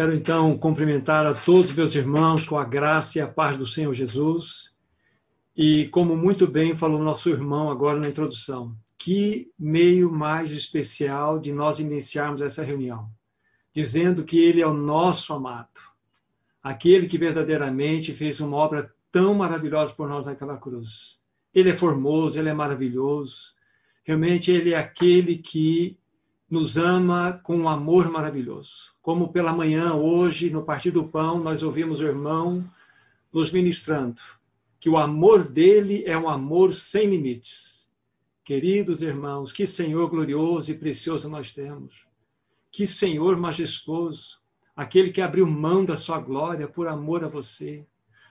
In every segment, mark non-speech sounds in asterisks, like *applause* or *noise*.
Quero então cumprimentar a todos meus irmãos com a graça e a paz do Senhor Jesus. E como muito bem falou nosso irmão agora na introdução, que meio mais especial de nós iniciarmos essa reunião, dizendo que ele é o nosso amado, aquele que verdadeiramente fez uma obra tão maravilhosa por nós naquela cruz. Ele é formoso, ele é maravilhoso. Realmente ele é aquele que nos ama com um amor maravilhoso. Como pela manhã, hoje, no Partir do Pão, nós ouvimos o irmão nos ministrando que o amor dele é um amor sem limites. Queridos irmãos, que Senhor glorioso e precioso nós temos. Que Senhor majestoso, aquele que abriu mão da sua glória por amor a você,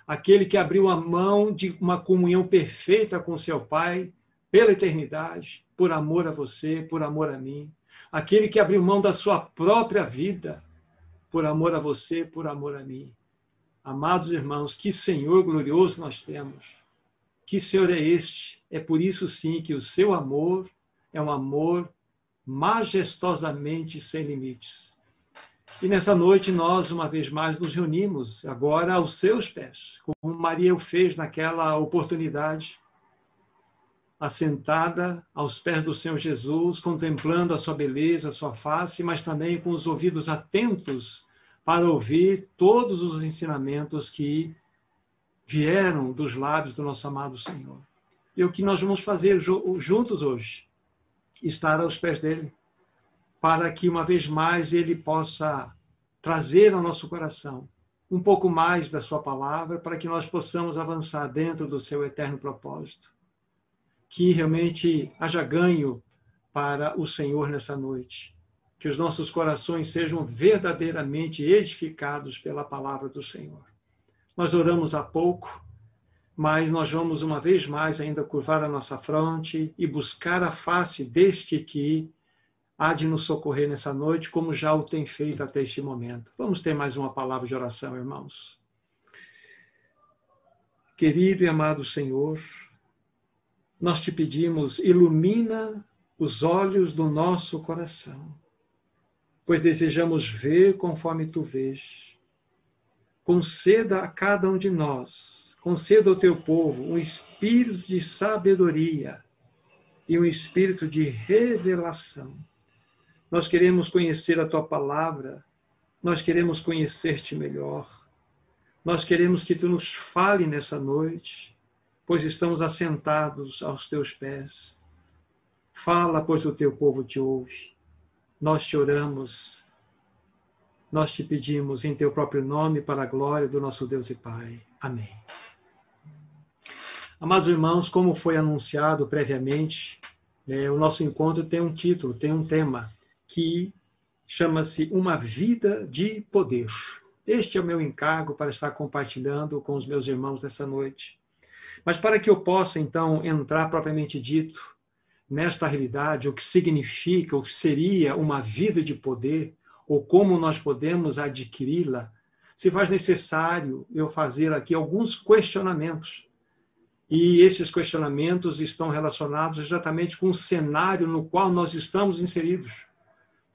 aquele que abriu a mão de uma comunhão perfeita com seu Pai pela eternidade, por amor a você, por amor a mim aquele que abriu mão da sua própria vida por amor a você, por amor a mim. Amados irmãos, que Senhor glorioso nós temos. Que Senhor é este? É por isso sim que o seu amor é um amor majestosamente sem limites. E nessa noite nós, uma vez mais, nos reunimos agora aos seus pés, como Maria o fez naquela oportunidade assentada aos pés do Senhor Jesus, contemplando a sua beleza, a sua face, mas também com os ouvidos atentos para ouvir todos os ensinamentos que vieram dos lábios do nosso amado Senhor. E o que nós vamos fazer juntos hoje? Estar aos pés dele, para que uma vez mais ele possa trazer ao nosso coração um pouco mais da sua palavra, para que nós possamos avançar dentro do seu eterno propósito que realmente haja ganho para o Senhor nessa noite. Que os nossos corações sejam verdadeiramente edificados pela palavra do Senhor. Nós oramos há pouco, mas nós vamos uma vez mais ainda curvar a nossa fronte e buscar a face deste que há de nos socorrer nessa noite, como já o tem feito até este momento. Vamos ter mais uma palavra de oração, irmãos. Querido e amado Senhor, nós te pedimos, ilumina os olhos do nosso coração, pois desejamos ver conforme tu vês. Conceda a cada um de nós, conceda ao teu povo um espírito de sabedoria e um espírito de revelação. Nós queremos conhecer a tua palavra, nós queremos conhecer-te melhor. Nós queremos que tu nos fale nessa noite pois estamos assentados aos teus pés. Fala, pois o teu povo te ouve. Nós te oramos, nós te pedimos em teu próprio nome, para a glória do nosso Deus e Pai. Amém. Amados irmãos, como foi anunciado previamente, é, o nosso encontro tem um título, tem um tema, que chama-se Uma Vida de Poder. Este é o meu encargo para estar compartilhando com os meus irmãos nessa noite. Mas para que eu possa, então, entrar propriamente dito nesta realidade, o que significa, o que seria uma vida de poder, ou como nós podemos adquiri-la, se faz necessário eu fazer aqui alguns questionamentos. E esses questionamentos estão relacionados exatamente com o cenário no qual nós estamos inseridos.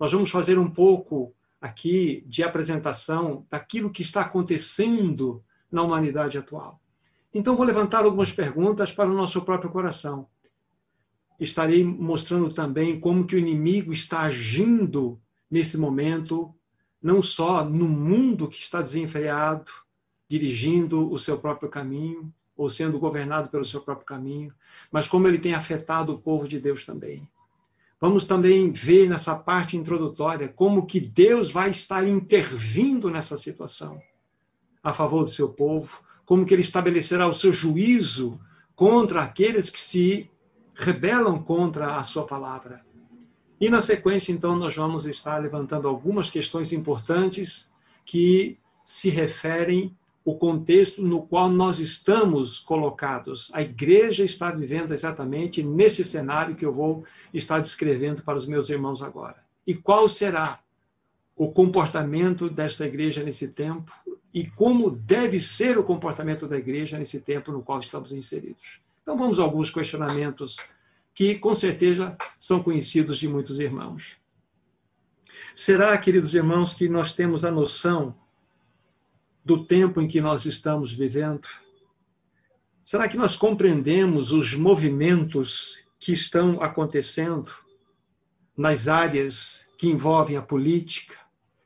Nós vamos fazer um pouco aqui de apresentação daquilo que está acontecendo na humanidade atual. Então, vou levantar algumas perguntas para o nosso próprio coração. Estarei mostrando também como que o inimigo está agindo nesse momento, não só no mundo que está desenfreado, dirigindo o seu próprio caminho, ou sendo governado pelo seu próprio caminho, mas como ele tem afetado o povo de Deus também. Vamos também ver nessa parte introdutória como que Deus vai estar intervindo nessa situação a favor do seu povo, como que ele estabelecerá o seu juízo contra aqueles que se rebelam contra a sua palavra. E na sequência, então, nós vamos estar levantando algumas questões importantes que se referem ao contexto no qual nós estamos colocados. A igreja está vivendo exatamente nesse cenário que eu vou estar descrevendo para os meus irmãos agora. E qual será o comportamento desta igreja nesse tempo e como deve ser o comportamento da igreja nesse tempo no qual estamos inseridos. Então vamos a alguns questionamentos que com certeza são conhecidos de muitos irmãos. Será, queridos irmãos, que nós temos a noção do tempo em que nós estamos vivendo? Será que nós compreendemos os movimentos que estão acontecendo nas áreas que envolvem a política,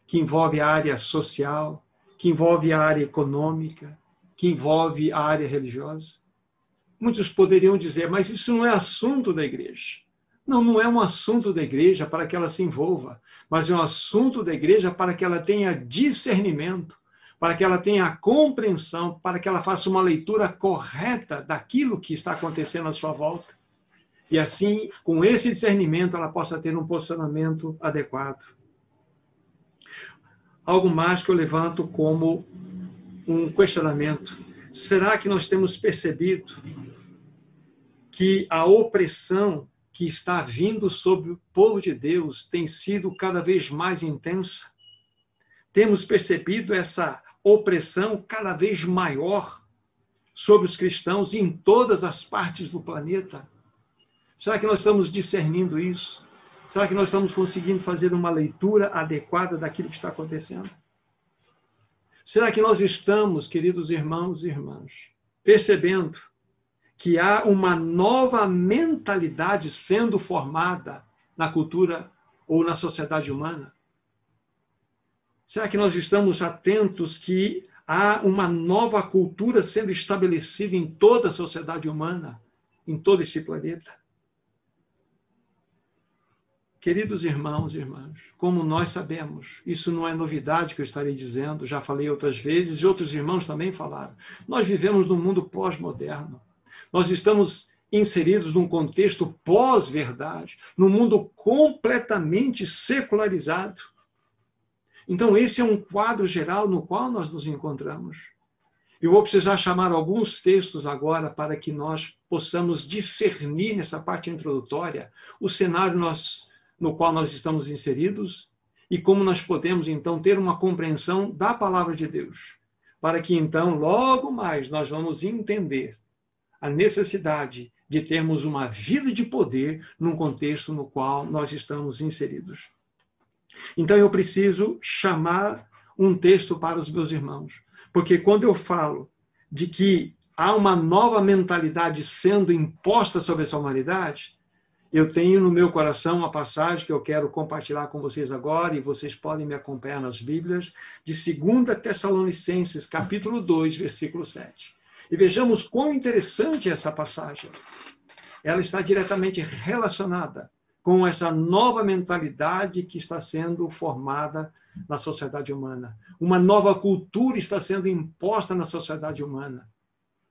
que envolvem a área social, que envolve a área econômica, que envolve a área religiosa? Muitos poderiam dizer, mas isso não é assunto da igreja. Não, não é um assunto da igreja para que ela se envolva, mas é um assunto da igreja para que ela tenha discernimento, para que ela tenha compreensão, para que ela faça uma leitura correta daquilo que está acontecendo à sua volta. E assim, com esse discernimento, ela possa ter um posicionamento adequado. Algo mais que eu levanto como um questionamento. Será que nós temos percebido que a opressão que está vindo sobre o povo de Deus tem sido cada vez mais intensa. Temos percebido essa opressão cada vez maior sobre os cristãos em todas as partes do planeta. Será que nós estamos discernindo isso? Será que nós estamos conseguindo fazer uma leitura adequada daquilo que está acontecendo? Será que nós estamos, queridos irmãos e irmãs, percebendo que há uma nova mentalidade sendo formada na cultura ou na sociedade humana? Será que nós estamos atentos que há uma nova cultura sendo estabelecida em toda a sociedade humana, em todo esse planeta? Queridos irmãos e irmãs, como nós sabemos, isso não é novidade que eu estarei dizendo, já falei outras vezes e outros irmãos também falaram. Nós vivemos num mundo pós-moderno. Nós estamos inseridos num contexto pós-verdade, num mundo completamente secularizado. Então, esse é um quadro geral no qual nós nos encontramos. Eu vou precisar chamar alguns textos agora para que nós possamos discernir nessa parte introdutória o cenário nós, no qual nós estamos inseridos e como nós podemos, então, ter uma compreensão da palavra de Deus, para que, então, logo mais nós vamos entender a necessidade de termos uma vida de poder num contexto no qual nós estamos inseridos. Então eu preciso chamar um texto para os meus irmãos, porque quando eu falo de que há uma nova mentalidade sendo imposta sobre essa humanidade, eu tenho no meu coração uma passagem que eu quero compartilhar com vocês agora, e vocês podem me acompanhar nas Bíblias, de 2 Tessalonicenses, capítulo 2, versículo 7. E vejamos quão interessante é essa passagem. Ela está diretamente relacionada com essa nova mentalidade que está sendo formada na sociedade humana. Uma nova cultura está sendo imposta na sociedade humana.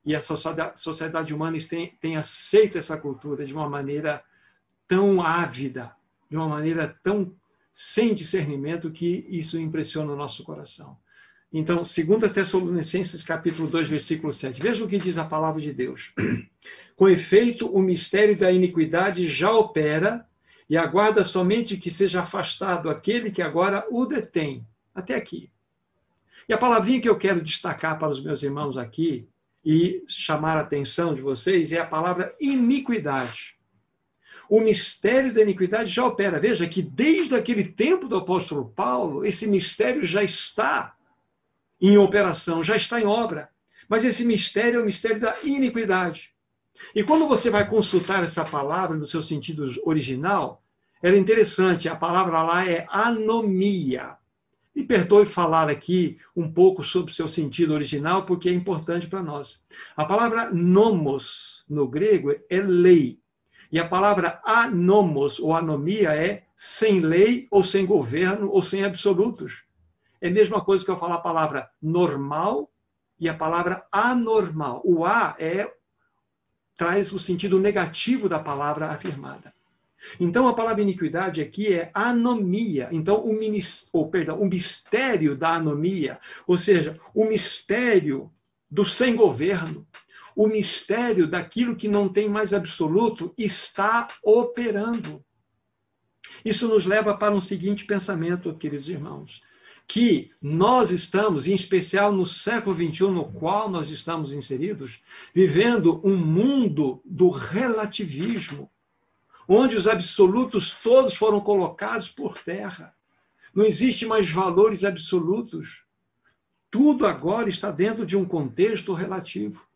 E a sociedade humana tem, aceito essa cultura de uma maneira tão ávida, de uma maneira tão sem discernimento que isso impressiona o nosso coração. Então, 2 Tessalonicenses capítulo 2, versículo 7. Veja o que diz a palavra de Deus. *clears throat* Com efeito, o mistério da iniquidade já opera e aguarda somente que seja afastado aquele que agora o detém. Até aqui. E a palavrinha que eu quero destacar para os meus irmãos aqui e chamar a atenção de vocês é a palavra iniquidade. O mistério da iniquidade já opera. Veja que desde aquele tempo do apóstolo Paulo, esse mistério já está em operação, já está em obra. Mas esse mistério é o mistério da iniquidade. E quando você vai consultar essa palavra no seu sentido original, ela é interessante, a palavra lá é anomia. Me perdoe falar aqui um pouco sobre o seu sentido original, porque é importante para nós. A palavra nomos, no grego, é lei. E a palavra anomos, ou anomia, é sem lei, ou sem governo, ou sem absolutos. É a mesma coisa que eu falar a palavra normal e a palavra anormal. O A é traz o sentido negativo da palavra afirmada. Então a palavra iniquidade aqui é anomia. Então o, ou, perdão, o mistério da anomia, ou seja, o mistério do sem governo, o mistério daquilo que não tem mais absoluto está operando. Isso nos leva para um seguinte pensamento, queridos irmãos que nós estamos, em especial no século XXI, no qual nós estamos inseridos, vivendo um mundo do relativismo, onde os absolutos todos foram colocados por terra. Não existe mais valores absolutos. Tudo agora está dentro de um contexto relativo.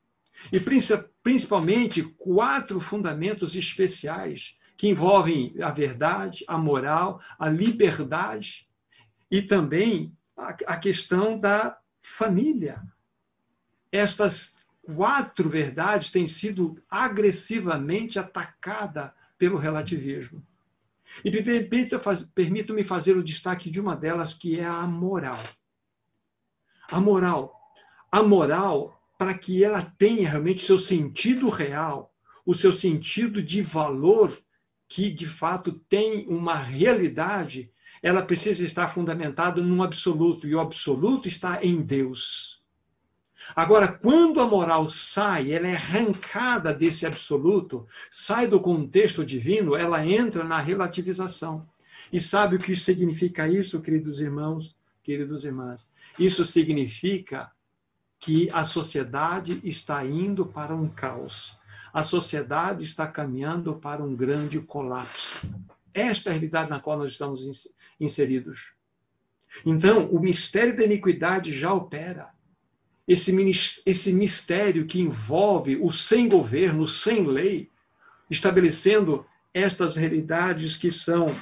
E principalmente quatro fundamentos especiais que envolvem a verdade, a moral, a liberdade e também a questão da família. Estas quatro verdades têm sido agressivamente atacadas pelo relativismo. E permito-me fazer o destaque de uma delas, que é a moral. A moral. A moral, para que ela tenha realmente seu sentido real, o seu sentido de valor, que de fato tem uma realidade, ela precisa estar fundamentada num absoluto, e o absoluto está em Deus. Agora, quando a moral sai, ela é arrancada desse absoluto, sai do contexto divino, ela entra na relativização. E sabe o que significa isso, queridos irmãos, queridos irmãs? Isso significa que a sociedade está indo para um caos. A sociedade está caminhando para um grande colapso. Esta é a realidade na qual nós estamos inseridos. Então, o mistério da iniquidade já opera esse, esse mistério que envolve o sem governo, o sem lei, estabelecendo estas realidades que são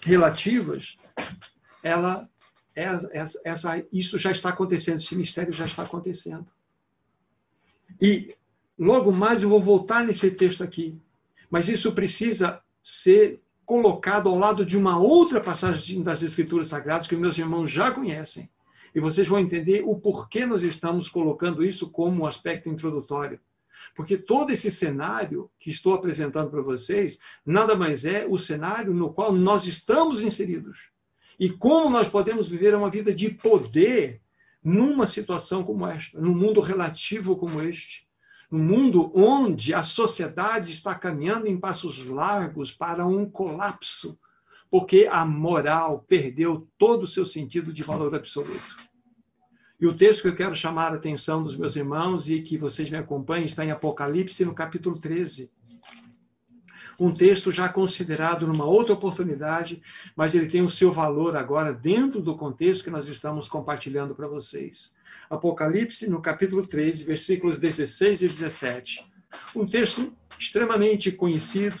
relativas, ela, essa, essa, isso já está acontecendo, esse mistério já está acontecendo. E logo mais eu vou voltar nesse texto aqui, mas isso precisa ser colocado ao lado de uma outra passagem das Escrituras Sagradas que meus irmãos já conhecem, e vocês vão entender o porquê nós estamos colocando isso como um aspecto introdutório. Porque todo esse cenário que estou apresentando para vocês nada mais é o cenário no qual nós estamos inseridos. E como nós podemos viver uma vida de poder numa situação como esta, num mundo relativo como este, num mundo onde a sociedade está caminhando em passos largos para um colapso, porque a moral perdeu todo o seu sentido de valor absoluto. E o texto que eu quero chamar a atenção dos meus irmãos e que vocês me acompanhem está em Apocalipse, no capítulo 13. Um texto já considerado numa outra oportunidade, mas ele tem o seu valor agora dentro do contexto que nós estamos compartilhando para vocês. Apocalipse, no capítulo 13, versículos 16 e 17. Um texto extremamente conhecido,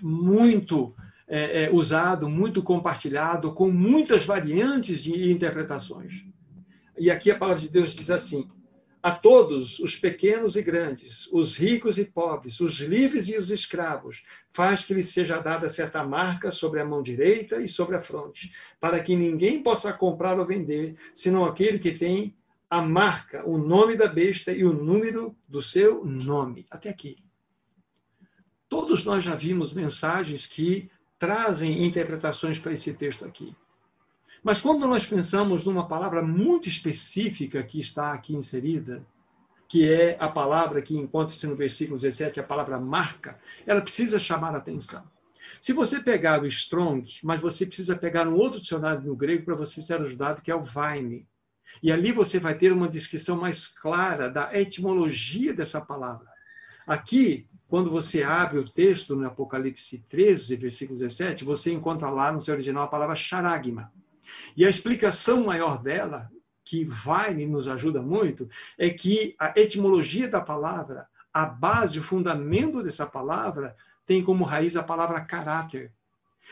muito é, é, usado, muito compartilhado, com muitas variantes de interpretações. E aqui a palavra de Deus diz assim: a todos, os pequenos e grandes, os ricos e pobres, os livres e os escravos, faz que lhes seja dada certa marca sobre a mão direita e sobre a fronte, para que ninguém possa comprar ou vender, senão aquele que tem a marca, o nome da besta e o número do seu nome. Até aqui. Todos nós já vimos mensagens que trazem interpretações para esse texto aqui. Mas quando nós pensamos numa palavra muito específica que está aqui inserida, que é a palavra que encontra-se no versículo 17, a palavra marca, ela precisa chamar a atenção. Se você pegar o Strong, mas você precisa pegar um outro dicionário no grego para você ser ajudado, que é o Vine. E ali você vai ter uma descrição mais clara da etimologia dessa palavra. Aqui, quando você abre o texto no Apocalipse 13, versículo 17, você encontra lá no seu original a palavra charagma. E a explicação maior dela, que vai e nos ajuda muito, é que a etimologia da palavra, a base, o fundamento dessa palavra, tem como raiz a palavra caráter.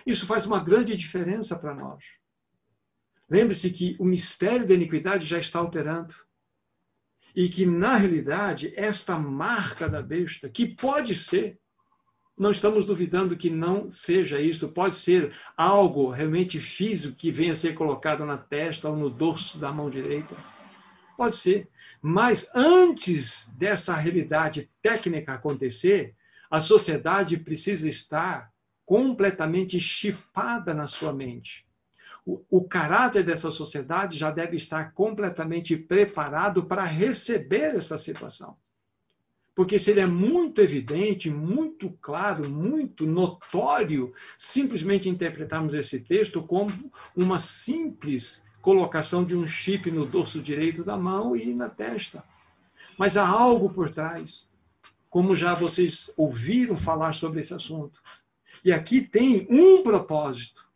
Isso faz uma grande diferença para nós. Lembre-se que o mistério da iniquidade já está operando. E que, na realidade, esta marca da besta, que pode ser não estamos duvidando que não seja isso. Pode ser algo realmente físico que venha a ser colocado na testa ou no dorso da mão direita. Pode ser. Mas antes dessa realidade técnica acontecer, a sociedade precisa estar completamente chipada na sua mente. O, caráter dessa sociedade já deve estar completamente preparado para receber essa situação. Porque seria muito evidente, muito claro, muito notório simplesmente interpretarmos esse texto como uma simples colocação de um chip no dorso direito da mão e na testa. Mas há algo por trás, como já vocês ouviram falar sobre esse assunto. E aqui tem um propósito.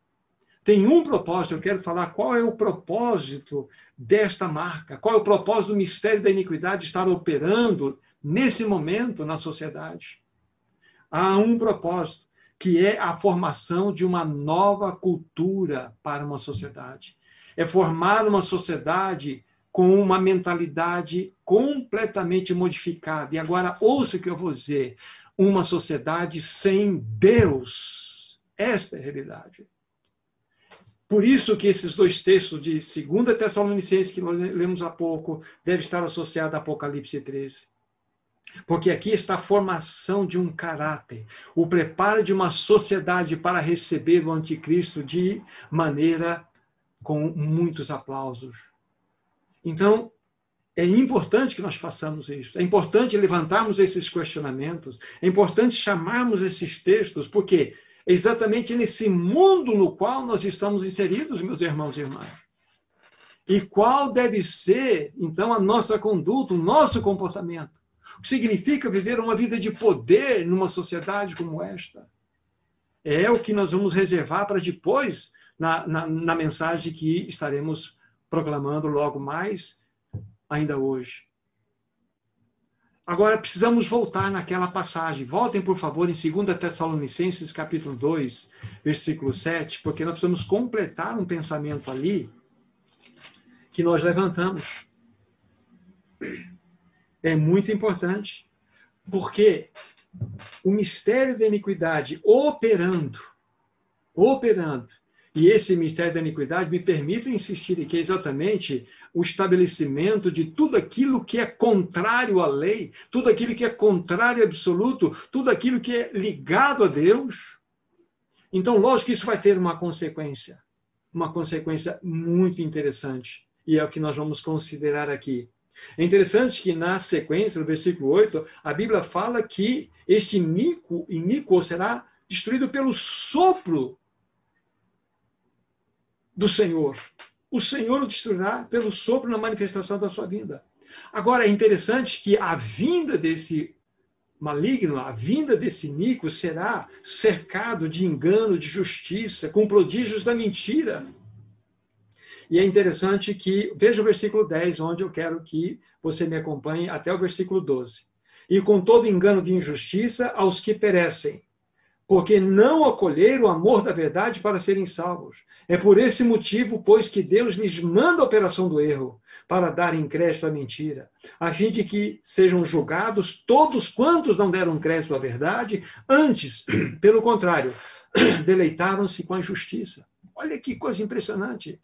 tem um propósito. Eu quero falar qual é o propósito desta marca, qual é o propósito do mistério da iniquidade estar operando nesse momento na sociedade. Há um propósito, que é a formação de uma nova cultura para uma sociedade. É formar uma sociedade com uma mentalidade completamente modificada. E agora, ouça o que eu vou dizer: uma sociedade sem Deus. Esta é a realidade. Por isso que esses dois textos de 2 Tessalonicenses, que nós lemos há pouco, devem estar associados a Apocalipse 13. Porque aqui está a formação de um caráter, o preparo de uma sociedade para receber o anticristo de maneira com muitos aplausos. Então, é importante que nós façamos isso. É importante levantarmos esses questionamentos. É importante chamarmos esses textos, porque exatamente nesse mundo no qual nós estamos inseridos, meus irmãos e irmãs. E qual deve ser, então, a nossa conduta, o nosso comportamento? O que significa viver uma vida de poder numa sociedade como esta? É o que nós vamos reservar para depois, na, na, na mensagem que estaremos proclamando logo mais, ainda hoje. Agora precisamos voltar naquela passagem. Voltem, por favor, em 2 Tessalonicenses, capítulo 2, versículo 7, porque nós precisamos completar um pensamento ali que nós levantamos. É muito importante, porque o mistério da iniquidade operando, operando, e esse mistério da iniquidade me permite insistir que é exatamente o estabelecimento de tudo aquilo que é contrário à lei, tudo aquilo que é contrário absoluto, tudo aquilo que é ligado a Deus. Então, lógico que isso vai ter uma consequência, uma consequência muito interessante, e é o que nós vamos considerar aqui. É interessante que na sequência, no versículo 8, a Bíblia fala que este iníquo, iníquo será destruído pelo sopro do Senhor. O Senhor o destruirá pelo sopro na manifestação da sua vinda. Agora, é interessante que a vinda desse maligno, a vinda desse Nico será cercado de engano, de justiça, com prodígios da mentira. E é interessante que, veja o versículo 10, onde eu quero que você me acompanhe até o versículo 12. E com todo engano de injustiça aos que perecem, porque não acolheram o amor da verdade para serem salvos. É por esse motivo, pois, que Deus lhes manda a operação do erro, para darem crédito à mentira, a fim de que sejam julgados todos quantos não deram crédito à verdade, antes, pelo contrário, *clears throat* deleitaram-se com a justiça. Olha que coisa impressionante.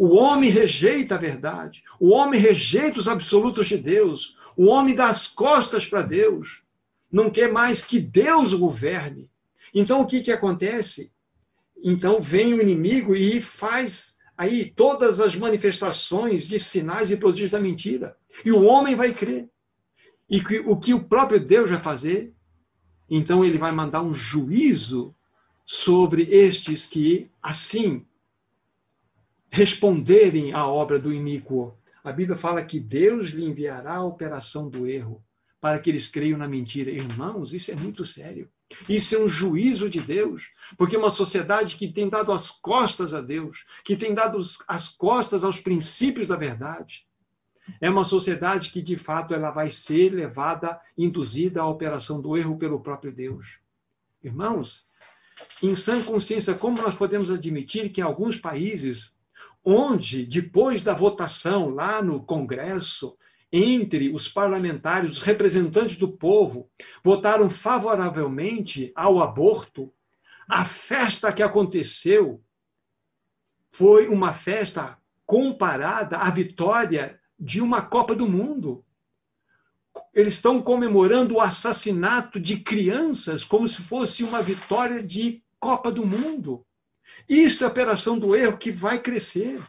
O homem rejeita a verdade, o homem rejeita os absolutos de Deus, o homem dá as costas para Deus não quer mais que Deus governe. Então o que, que acontece? Então vem o inimigo e faz aí todas as manifestações de sinais e prodígios da mentira. E o homem vai crer. E que, o que o próprio Deus vai fazer? Então ele vai mandar um juízo sobre estes que assim responderem à obra do iníquo. A Bíblia fala que Deus lhe enviará a operação do erro para que eles creiam na mentira. Irmãos, isso é muito sério. Isso é um juízo de Deus, porque uma sociedade que tem dado as costas a Deus, que tem dado as costas aos princípios da verdade, é uma sociedade que de fato ela vai ser levada, induzida à operação do erro pelo próprio Deus. Irmãos, em sã consciência, como nós podemos admitir que em alguns países, onde depois da votação lá no Congresso, entre os parlamentares, os representantes do povo, votaram favoravelmente ao aborto, a festa que aconteceu foi uma festa comparada à vitória de uma Copa do Mundo. Eles estão comemorando o assassinato de crianças como se fosse uma vitória de Copa do Mundo. Isto é a operação do erro que vai crescer.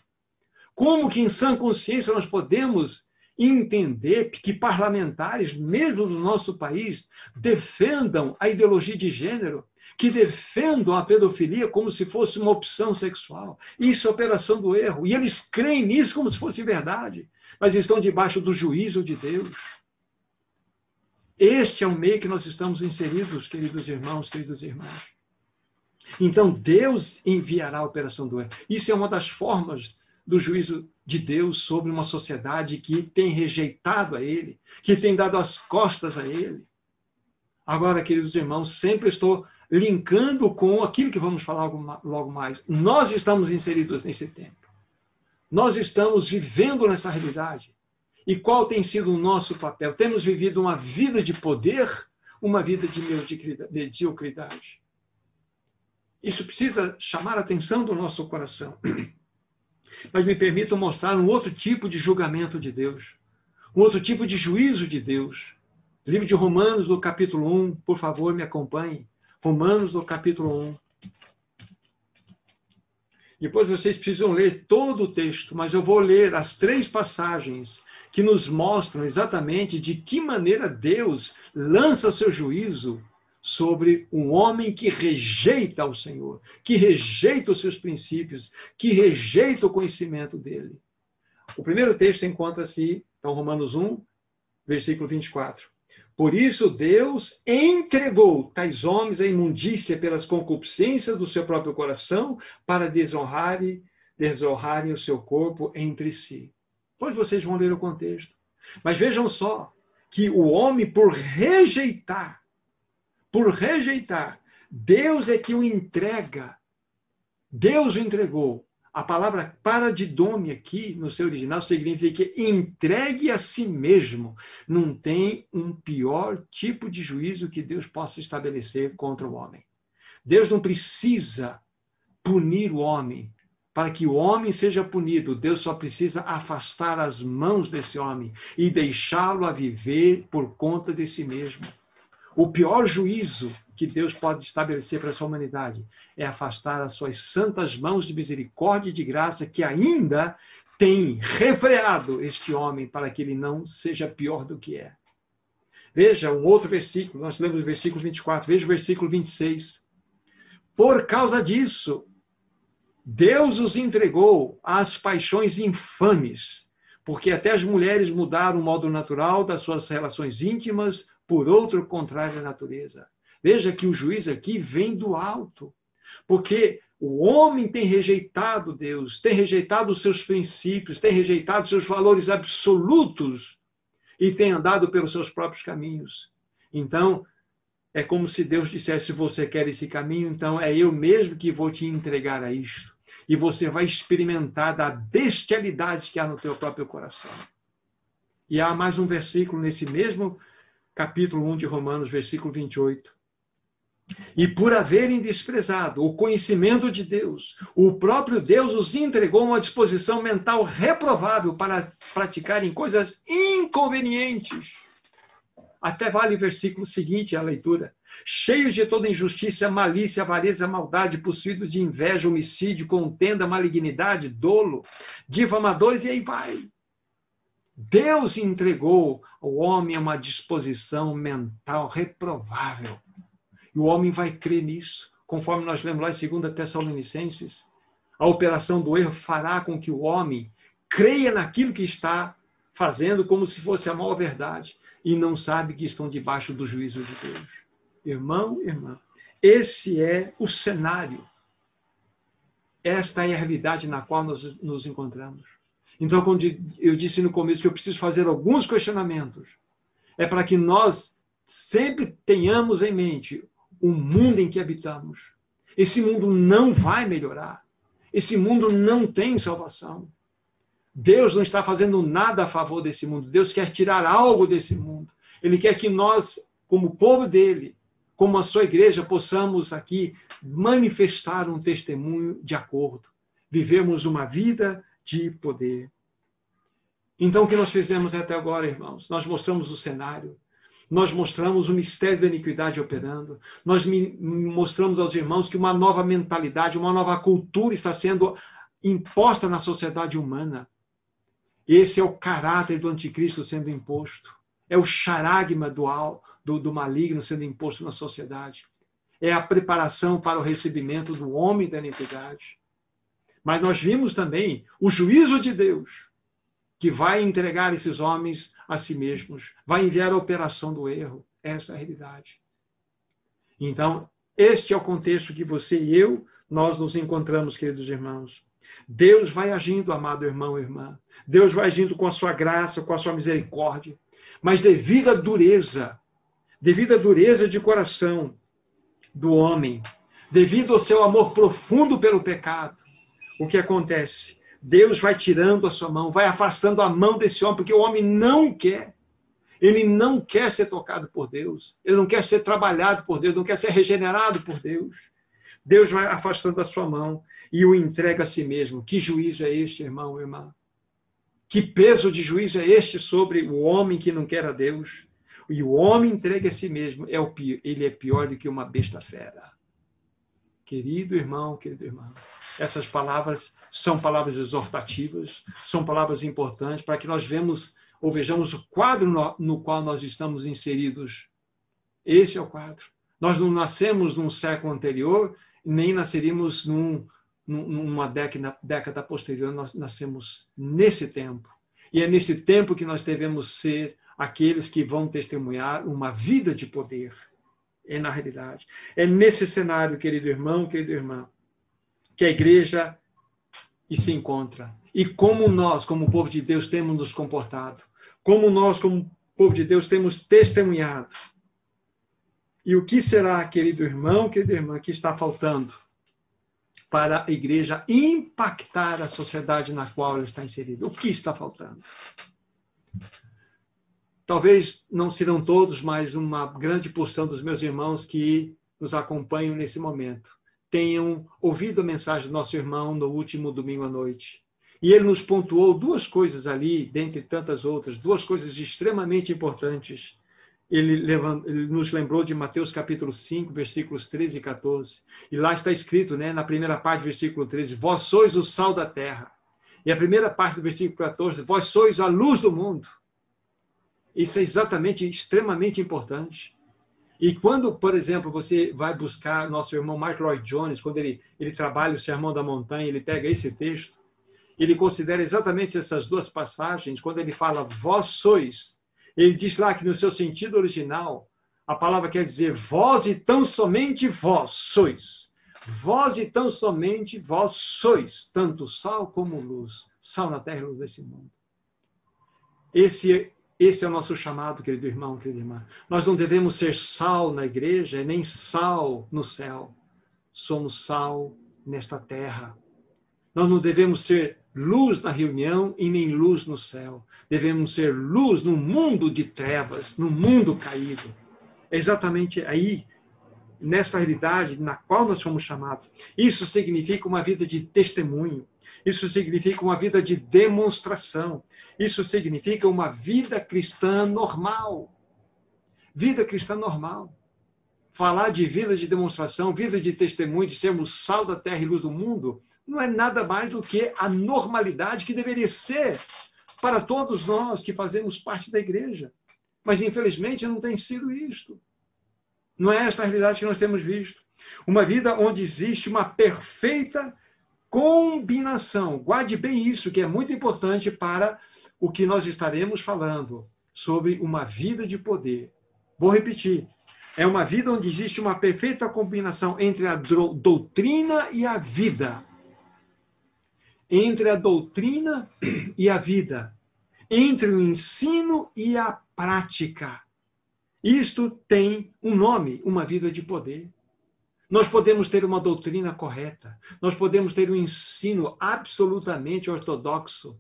Como que em sã consciência nós podemos entender que parlamentares, mesmo no nosso país, defendam a ideologia de gênero, que defendam a pedofilia como se fosse uma opção sexual. Isso é operação do erro. E eles creem nisso como se fosse verdade, mas estão debaixo do juízo de Deus. Este é o meio que nós estamos inseridos, queridos irmãos, queridos irmãos. Então Deus enviará a operação do erro. Isso é uma das formas do juízo de Deus sobre uma sociedade que tem rejeitado a Ele, que tem dado as costas a Ele. Agora, queridos irmãos, sempre estou linkando com aquilo que vamos falar logo mais. Nós estamos inseridos nesse tempo. Nós estamos vivendo nessa realidade. E qual tem sido o nosso papel? Temos vivido uma vida de poder, uma vida de mediocridade. Isso precisa chamar a atenção do nosso coração. Mas me permitam mostrar um outro tipo de julgamento de Deus, um outro tipo de juízo de Deus. Livro de Romanos, no capítulo 1, por favor, me acompanhe. Romanos, no capítulo 1. Depois vocês precisam ler todo o texto, mas eu vou ler as três passagens que nos mostram exatamente de que maneira Deus lança seu juízo sobre um homem que rejeita o Senhor, que rejeita os seus princípios, que rejeita o conhecimento dele. O primeiro texto encontra-se, então, Romanos 1, versículo 24. Por isso Deus entregou tais homens à imundícia pelas concupiscências do seu próprio coração para desonrarem, desonrarem o seu corpo entre si. Pois vocês vão ler o contexto. Mas vejam só que o homem, por rejeitar por rejeitar. Deus é que o entrega. Deus o entregou. A palavra paradidome aqui, no seu original, significa entregue a si mesmo. Não tem um pior tipo de juízo que Deus possa estabelecer contra o homem. Deus não precisa punir o homem para que o homem seja punido. Deus só precisa afastar as mãos desse homem e deixá-lo a viver por conta de si mesmo. O pior juízo que Deus pode estabelecer para sua humanidade é afastar as suas santas mãos de misericórdia e de graça que ainda tem refreado este homem para que ele não seja pior do que é. Veja um outro versículo, nós lemos o versículo 24, veja o versículo 26. Por causa disso, Deus os entregou às paixões infames, porque até as mulheres mudaram o modo natural das suas relações íntimas por outro contrário à natureza. Veja que o juiz aqui vem do alto, porque o homem tem rejeitado Deus, tem rejeitado os seus princípios, tem rejeitado seus valores absolutos e tem andado pelos seus próprios caminhos. Então, é como se Deus dissesse: se você quer esse caminho, então é eu mesmo que vou te entregar a isto. E você vai experimentar da bestialidade que há no teu próprio coração. E há mais um versículo nesse mesmo capítulo 1 de Romanos, versículo 28. E por haverem desprezado o conhecimento de Deus, o próprio Deus os entregou uma disposição mental reprovável para praticarem coisas inconvenientes. Até vale o versículo seguinte, a leitura. Cheios de toda injustiça, malícia, avareza, maldade, possuídos de inveja, homicídio, contenda, malignidade, dolo, difamadores, e aí vai. Deus entregou ao homem uma disposição mental reprovável. E o homem vai crer nisso. Conforme nós lemos lá em 2 Tessalonicenses, a operação do erro fará com que o homem creia naquilo que está fazendo como se fosse a maior verdade e não sabe que estão debaixo do juízo de Deus. Irmão, irmã, esse é o cenário. Esta é a realidade na qual nós nos encontramos. Então, quando eu disse no começo que eu preciso fazer alguns questionamentos, é para que nós sempre tenhamos em mente o mundo em que habitamos. Esse mundo não vai melhorar. Esse mundo não tem salvação. Deus não está fazendo nada a favor desse mundo. Deus quer tirar algo desse mundo. Ele quer que nós, como povo dele, como a sua igreja, possamos aqui manifestar um testemunho de acordo. Vivemos uma vida de poder. Então, o que nós fizemos até agora, irmãos? Nós mostramos o cenário, nós mostramos o mistério da iniquidade operando, nós mostramos aos irmãos que uma nova mentalidade, uma nova cultura está sendo imposta na sociedade humana. Esse é o caráter do anticristo sendo imposto. É o charagma do, do, do maligno sendo imposto na sociedade. É a preparação para o recebimento do homem da iniquidade. Mas nós vimos também o juízo de Deus, que vai entregar esses homens a si mesmos, vai enviar a operação do erro. Essa é a realidade. Então, Este é o contexto que você e eu, nós nos encontramos, queridos irmãos. Deus vai agindo, amado irmão e irmã. Deus vai agindo com a sua graça, com a sua misericórdia. Mas devido à dureza, devido à dureza de coração do homem, devido ao seu amor profundo pelo pecado, o que acontece? Deus vai tirando a sua mão, vai afastando a mão desse homem, porque o homem não quer. Ele não quer ser tocado por Deus, ele não quer ser trabalhado por Deus, não quer ser regenerado por Deus. Deus vai afastando a sua mão e o entrega a si mesmo. Que juízo é este, irmão, irmã? Que peso de juízo é este sobre o homem que não quer a Deus? E o homem entrega a si mesmo, é o pior, ele é pior do que uma besta fera. Querido irmão, querido irmão, essas palavras são palavras exortativas, são palavras importantes para que nós vemos ou vejamos o quadro no, no qual nós estamos inseridos. Esse é o quadro. Nós não nascemos num século anterior, nem nasceríamos num, numa década, década posterior, nós nascemos nesse tempo. E é nesse tempo que nós devemos ser aqueles que vão testemunhar uma vida de poder. É na realidade. É nesse cenário, querido irmão, querida irmã, que a igreja se encontra. E como nós, como povo de Deus, temos nos comportado. Como nós, como povo de Deus, temos testemunhado. E o que será, querido irmão, querida irmã, que está faltando para a igreja impactar a sociedade na qual ela está inserida? O que está faltando? Talvez não serão todos, mas uma grande porção dos meus irmãos que nos acompanham nesse momento tenham ouvido a mensagem do nosso irmão no último domingo à noite. E ele nos pontuou duas coisas ali, dentre tantas outras, duas coisas extremamente importantes. Ele, nos lembrou de Mateus capítulo 5, versículos 13 e 14. E lá está escrito, né, na primeira parte do versículo 13, vós sois o sal da terra. E a primeira parte do versículo 14, vós sois a luz do mundo. Isso é exatamente extremamente importante. E quando, por exemplo, você vai buscar nosso irmão Mark Lloyd Jones, quando ele, ele trabalha o Sermão da Montanha, ele pega esse texto, ele considera exatamente essas duas passagens, quando ele fala vós sois, ele diz lá que no seu sentido original, a palavra quer dizer vós e tão somente vós sois. Vós e tão somente vós sois, tanto sal como luz, sal na terra e luz desse mundo. Esse esse é o nosso chamado, querido irmão, querida irmã. Nós não devemos ser sal na igreja, nem sal no céu. Somos sal nesta terra. Nós não devemos ser luz na reunião e nem luz no céu. Devemos ser luz no mundo de trevas, no mundo caído. É exatamente aí, nessa realidade na qual nós fomos chamados. Isso significa uma vida de testemunho. Isso significa uma vida de demonstração. Isso significa uma vida cristã normal. Vida cristã normal. Falar de vida de demonstração, vida de testemunho, de sermos sal da terra e luz do mundo, não é nada mais do que a normalidade que deveria ser para todos nós que fazemos parte da igreja. Mas, infelizmente, não tem sido isto. Não é essa a realidade que nós temos visto. Uma vida onde existe uma perfeita combinação. Guarde bem isso, que é muito importante para o que nós estaremos falando sobre uma vida de poder. Vou repetir. É uma vida onde existe uma perfeita combinação entre a doutrina e a vida. Entre a doutrina e a vida. Entre o ensino e a prática. Isto tem um nome, uma vida de poder. Nós podemos ter uma doutrina correta, nós podemos ter um ensino absolutamente ortodoxo,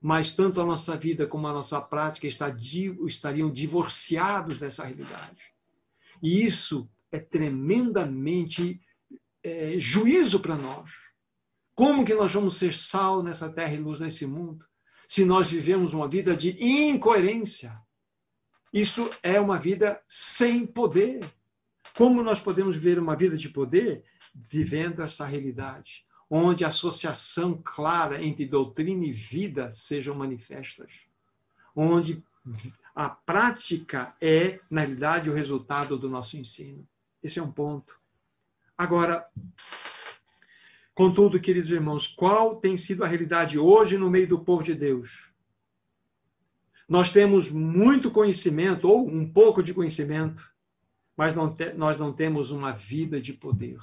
mas tanto a nossa vida como a nossa prática estariam divorciados dessa realidade. E isso é tremendamente é, juízo para nós. Como que nós vamos ser sal nessa terra e luz nesse mundo, se nós vivemos uma vida de incoerência? Isso é uma vida sem poder. Como nós podemos viver uma vida de poder? Vivendo essa realidade, onde a associação clara entre doutrina e vida sejam manifestas. Onde a prática é, na realidade, o resultado do nosso ensino. Esse é um ponto. Agora, contudo, queridos irmãos, qual tem sido a realidade hoje no meio do povo de Deus? Nós temos muito conhecimento, ou um pouco de conhecimento, mas não te, nós não temos uma vida de poder.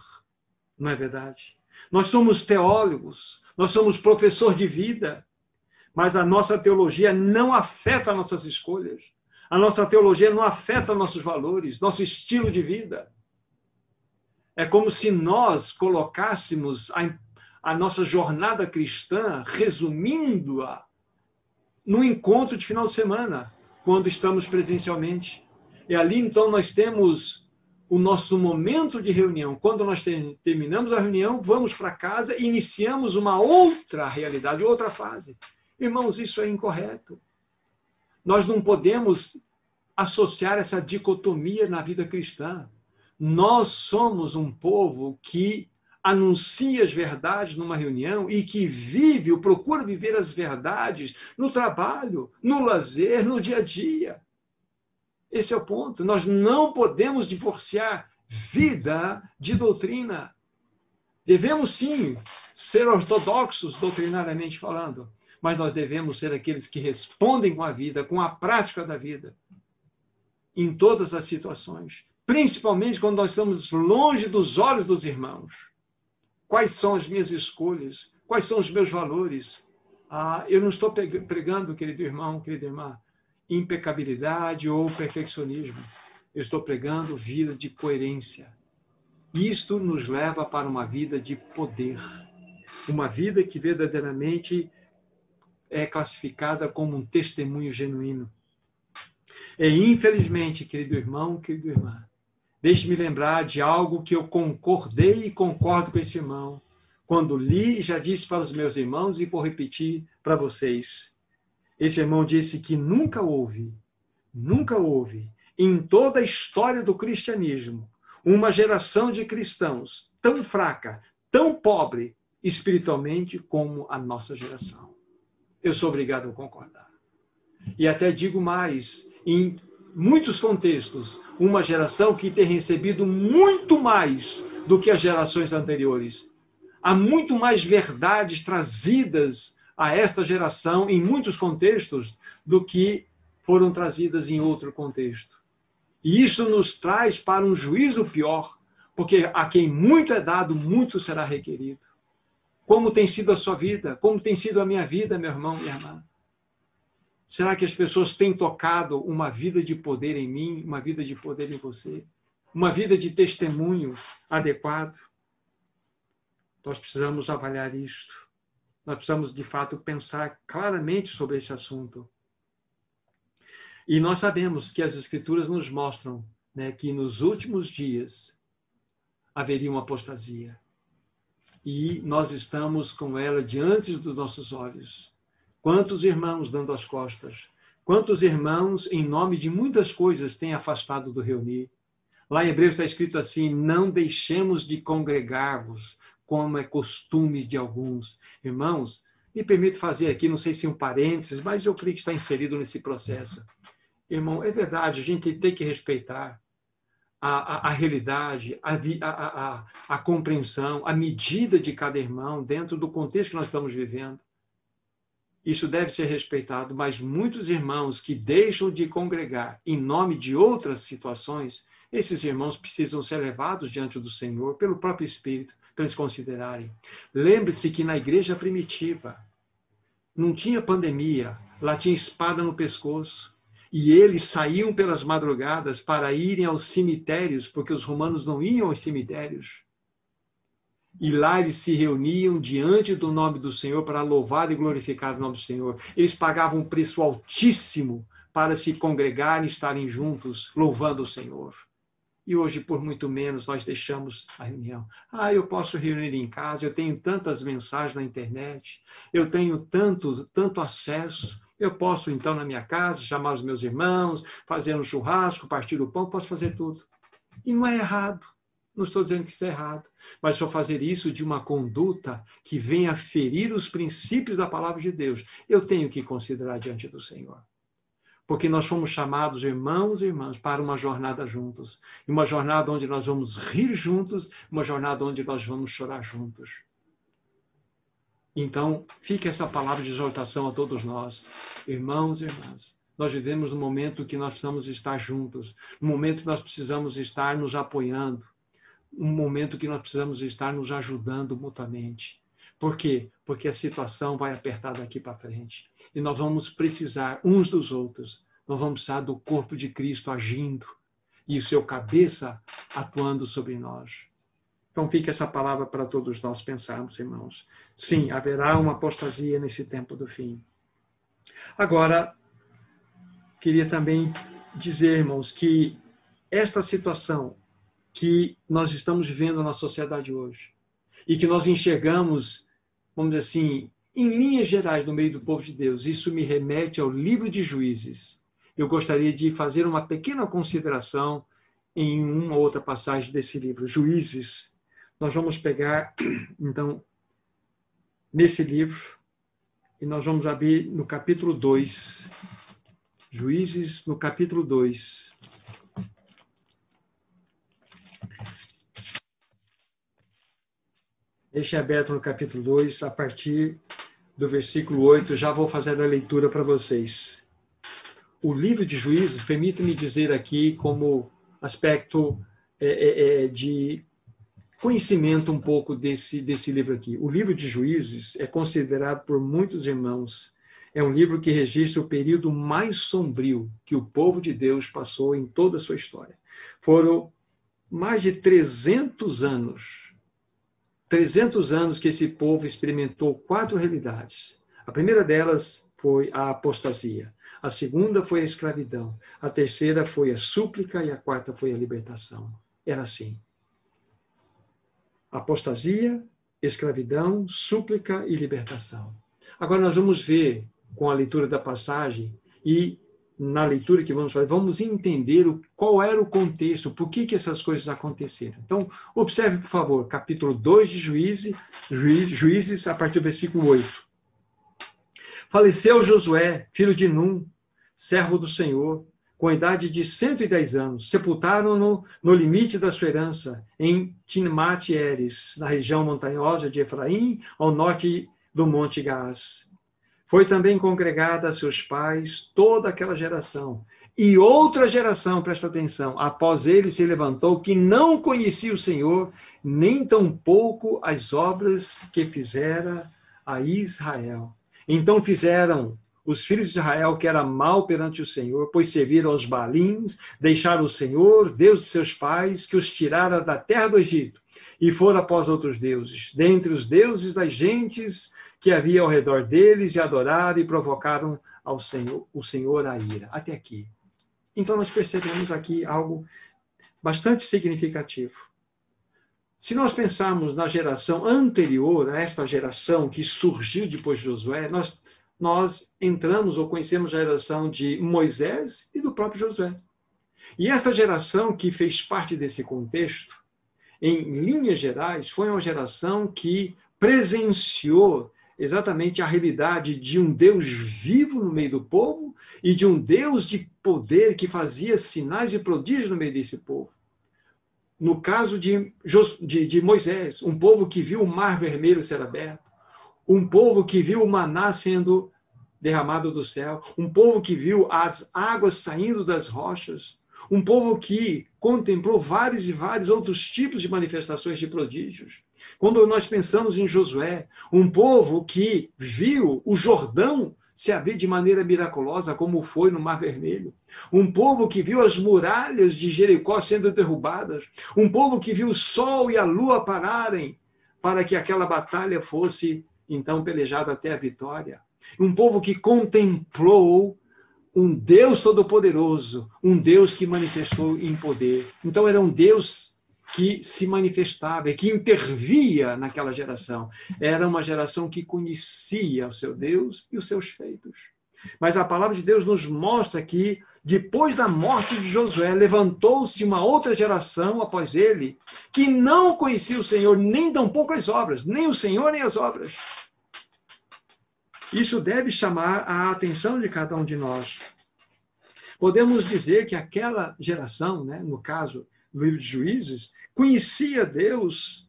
Não é verdade? Nós somos teólogos, nós somos professor de vida, mas a nossa teologia não afeta nossas escolhas. A nossa teologia não afeta nossos valores, nosso estilo de vida. É como se nós colocássemos a, a nossa jornada cristã, resumindo-a, no encontro de final de semana, quando estamos presencialmente. E ali, então, nós temos o nosso momento de reunião. Quando nós terminamos a reunião, vamos para casa e iniciamos uma outra realidade, outra fase. Irmãos, isso é incorreto. Nós não podemos associar essa dicotomia na vida cristã. Nós somos um povo que anuncia as verdades numa reunião e que vive ou procura viver as verdades no trabalho, no lazer, no dia a dia. Esse é o ponto. Nós não podemos divorciar vida de doutrina. Devemos sim ser ortodoxos doutrinariamente falando, mas nós devemos ser aqueles que respondem com a vida, com a prática da vida, em todas as situações, principalmente quando nós estamos longe dos olhos dos irmãos. Quais são as minhas escolhas? Quais são os meus valores? Ah, eu não estou pregando, querido irmão, querida irmã, impecabilidade ou perfeccionismo. Eu estou pregando vida de coerência. Isto nos leva para uma vida de poder, uma vida que verdadeiramente é classificada como um testemunho genuíno. E infelizmente, querido irmão, querida irmã, deixe-me lembrar de algo que eu concordei e concordo com esse irmão. Quando li, já disse para os meus irmãos e vou repetir para vocês. Esse irmão disse que nunca houve, nunca houve, em toda a história do cristianismo, uma geração de cristãos tão fraca, tão pobre espiritualmente como a nossa geração. Eu sou obrigado a concordar. E até digo mais, em muitos contextos, uma geração que tem recebido muito mais do que as gerações anteriores. Há muito mais verdades trazidas a esta geração em muitos contextos do que foram trazidas em outro contexto. E isso nos traz para um juízo pior, porque a quem muito é dado, muito será requerido. Como tem sido a sua vida? Como tem sido a minha vida, meu irmão, minha irmã? Será que as pessoas têm tocado uma vida de poder em mim, uma vida de poder em você? Uma vida de testemunho adequado? Nós precisamos avaliar isto nós precisamos, de fato, pensar claramente sobre esse assunto. E nós sabemos que as Escrituras nos mostram né, que nos últimos dias haveria uma apostasia. E nós estamos com ela diante dos nossos olhos. Quantos irmãos dando as costas? Quantos irmãos, em nome de muitas coisas, têm afastado do reunir? Lá em Hebreus está escrito assim: não deixemos de congregar-vos, como é costume de alguns. Irmãos, me permito fazer aqui, não sei se um parênteses, mas eu creio que está inserido nesse processo. Irmão, é verdade, a gente tem que respeitar a, a, a realidade, a, a, a, compreensão, a medida de cada irmão dentro do contexto que nós estamos vivendo. Isso deve ser respeitado, mas muitos irmãos que deixam de congregar em nome de outras situações, esses irmãos precisam ser levados diante do Senhor pelo próprio Espírito para eles considerarem. Lembre-se que na igreja primitiva não tinha pandemia, lá tinha espada no pescoço. E eles saíam pelas madrugadas para irem aos cemitérios, porque os romanos não iam aos cemitérios. E lá eles se reuniam diante do nome do Senhor para louvar e glorificar o nome do Senhor. Eles pagavam um preço altíssimo para se congregarem e estarem juntos, louvando o Senhor. E hoje, por muito menos, nós deixamos a reunião. Ah, eu posso reunir em casa, eu tenho tantas mensagens na internet, eu tenho tanto, tanto acesso. Eu posso, então, na minha casa, chamar os meus irmãos, fazer um churrasco, partir o pão, posso fazer tudo. E não é errado. Não estou dizendo que isso é errado, mas só fazer isso de uma conduta que venha ferir os princípios da palavra de Deus, eu tenho que considerar diante do Senhor porque nós fomos chamados, irmãos e irmãs, para uma jornada juntos. Uma jornada onde nós vamos rir juntos, uma jornada onde nós vamos chorar juntos. Então, fica essa palavra de exortação a todos nós, irmãos e irmãs. nós vivemos no momento que nós precisamos estar juntos, no momento que nós precisamos estar nos apoiando, um momento que nós precisamos estar nos ajudando mutuamente. Por quê? Porque a situação vai apertar daqui para frente. E nós vamos precisar uns dos outros. Nós vamos precisar do corpo de Cristo agindo e o seu cabeça atuando sobre nós. Então fica essa palavra para todos nós pensarmos, irmãos. Sim, haverá uma apostasia nesse tempo do fim. Agora, queria também dizer, irmãos, que esta situação que nós estamos vivendo na sociedade hoje e que nós enxergamos, vamos dizer assim, em linhas gerais no meio do povo de Deus, isso me remete ao livro de Juízes. Eu gostaria de fazer uma pequena consideração em uma outra passagem desse livro, Juízes. Nós vamos pegar, *clears throat* então, nesse livro, e nós vamos abrir no capítulo 2. Juízes, no capítulo 2. Deixe aberto no capítulo 2, a partir do versículo 8, já vou fazer a leitura para vocês. O livro de Juízes, permita-me dizer aqui, como aspecto é, é, é, de conhecimento um pouco desse, desse livro aqui. O livro de Juízes é considerado por muitos irmãos, é um livro que registra o período mais sombrio que o povo de Deus passou em toda a sua história. Foram mais de 300 anos, 300 anos que esse povo experimentou quatro realidades. A primeira delas foi a apostasia. A segunda foi a escravidão. A terceira foi a súplica e a quarta foi a libertação. Era assim apostasia, escravidão, súplica e libertação. Agora nós vamos ver com a leitura da passagem e na leitura que vamos fazer, vamos entender o, qual era o contexto, por que, que essas coisas aconteceram. Então, observe, por favor, capítulo 2 de Juízes, Juízes, a partir do versículo 8. Faleceu Josué, filho de Num, servo do Senhor, com a idade de 110 anos. Sepultaram-no no limite da sua herança, em Tinmat Eres, na região montanhosa de Efraim, ao norte do Monte Gás. Foi também congregada a seus pais toda aquela geração. E outra geração, presta atenção, após ele se levantou, que não conhecia o Senhor, nem tampouco as obras que fizera a Israel. Então fizeram os filhos de Israel que era mal perante o Senhor, pois serviram aos balins, deixaram o Senhor, Deus de seus pais, que os tirara da terra do Egito, e foram após outros deuses, dentre os deuses das gentes que havia ao redor deles, e adoraram e provocaram ao Senhor, o Senhor a ira. Até aqui. Então nós percebemos aqui algo bastante significativo. Se nós pensarmos na geração anterior a esta geração que surgiu depois de Josué, nós nós entramos ou conhecemos a geração de Moisés e do próprio Josué. E essa geração que fez parte desse contexto, em linhas gerais, foi uma geração que presenciou exatamente a realidade de um Deus vivo no meio do povo e de um Deus de poder que fazia sinais e prodígios no meio desse povo. No caso de, de, de Moisés, um povo que viu o mar vermelho ser aberto, um povo que viu o maná sendo derramado do céu, um povo que viu as águas saindo das rochas, um povo que contemplou vários e vários outros tipos de manifestações de prodígios. Quando nós pensamos em Josué, um povo que viu o Jordão se abrir de maneira miraculosa, como foi no Mar Vermelho. Um povo que viu as muralhas de Jericó sendo derrubadas. Um povo que viu o sol e a lua pararem para que aquela batalha fosse então pelejado até a vitória. Um povo que contemplou um Deus todo-poderoso, um Deus que manifestou em poder. Então era um Deus que se manifestava e que intervia naquela geração. Era uma geração que conhecia o seu Deus e os seus feitos. Mas a palavra de Deus nos mostra que, depois da morte de Josué, levantou-se uma outra geração após ele, que não conhecia o Senhor, nem tampouco as obras, nem o Senhor nem as obras. Isso deve chamar a atenção de cada um de nós. Podemos dizer que aquela geração, né, no caso do livro de Juízes, conhecia Deus,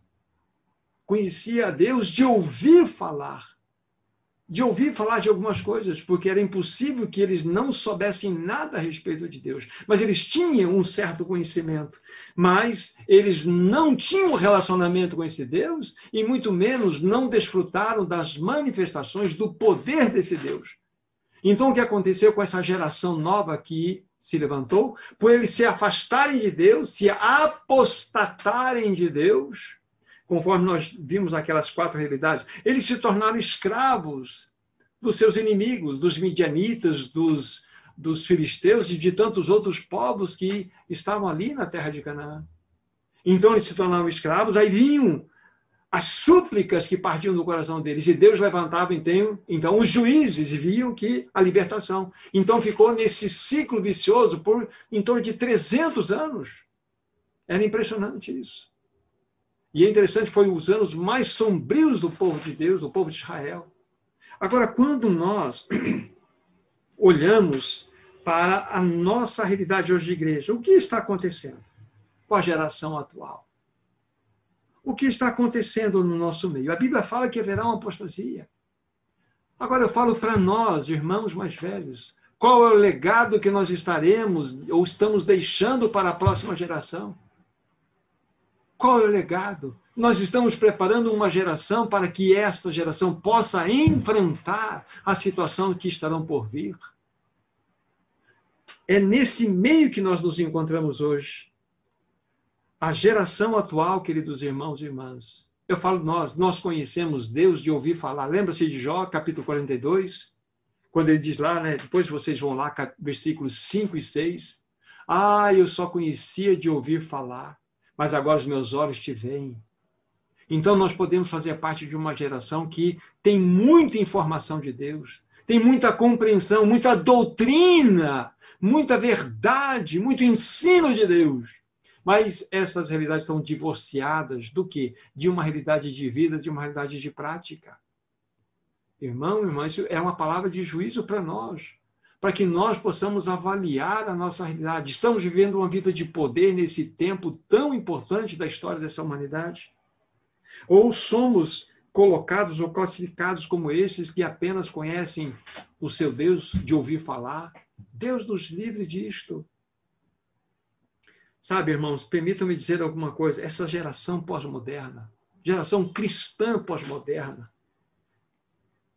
conhecia Deus de ouvir falar, de ouvir falar de algumas coisas, porque era impossível que eles não soubessem nada a respeito de Deus. Mas eles tinham um certo conhecimento, mas eles não tinham relacionamento com esse Deus e muito menos não desfrutaram das manifestações do poder desse Deus. Então o que aconteceu com essa geração nova que se levantou, por eles se afastarem de Deus, se apostatarem de Deus, conforme nós vimos aquelas quatro realidades, eles se tornaram escravos dos seus inimigos, dos midianitas, dos, dos filisteus e de tantos outros povos que estavam ali na terra de Canaã. Então eles se tornaram escravos, aí vinham as súplicas que partiam do coração deles, e Deus levantava então, então os juízes viam que a libertação. Então ficou nesse ciclo vicioso por em torno de 300 anos. Era impressionante isso. E é interessante, foi os anos mais sombrios do povo de Deus, do povo de Israel. Agora, quando nós *clears throat* olhamos para a nossa realidade hoje de igreja, o que está acontecendo com a geração atual? O que está acontecendo no nosso meio? A Bíblia fala que haverá uma apostasia. Agora eu falo para nós, irmãos mais velhos, qual é o legado que nós estaremos ou estamos deixando para a próxima geração? Qual é o legado? Nós estamos preparando uma geração para que esta geração possa enfrentar a situação que estarão por vir. É nesse meio que nós nos encontramos hoje. A geração atual, queridos irmãos e irmãs, eu falo nós, nós conhecemos Deus de ouvir falar. Lembra-se de Jó, capítulo 42? Quando ele diz lá, né, depois vocês vão lá, versículos 5 e 6. Ah, eu só conhecia de ouvir falar mas agora os meus olhos te veem. Então nós podemos fazer parte de uma geração que tem muita informação de Deus, tem muita compreensão, muita doutrina, muita verdade, muito ensino de Deus. Mas essas realidades estão divorciadas do que? De uma realidade de vida, de uma realidade de prática. Irmão, irmã, isso é uma palavra de juízo para nós para que nós possamos avaliar a nossa realidade. Estamos vivendo uma vida de poder nesse tempo tão importante da história dessa humanidade? Ou somos colocados ou classificados como esses que apenas conhecem o seu Deus de ouvir falar? Deus nos livre disto. Sabe, irmãos, permitam-me dizer alguma coisa. Essa geração pós-moderna, geração cristã pós-moderna,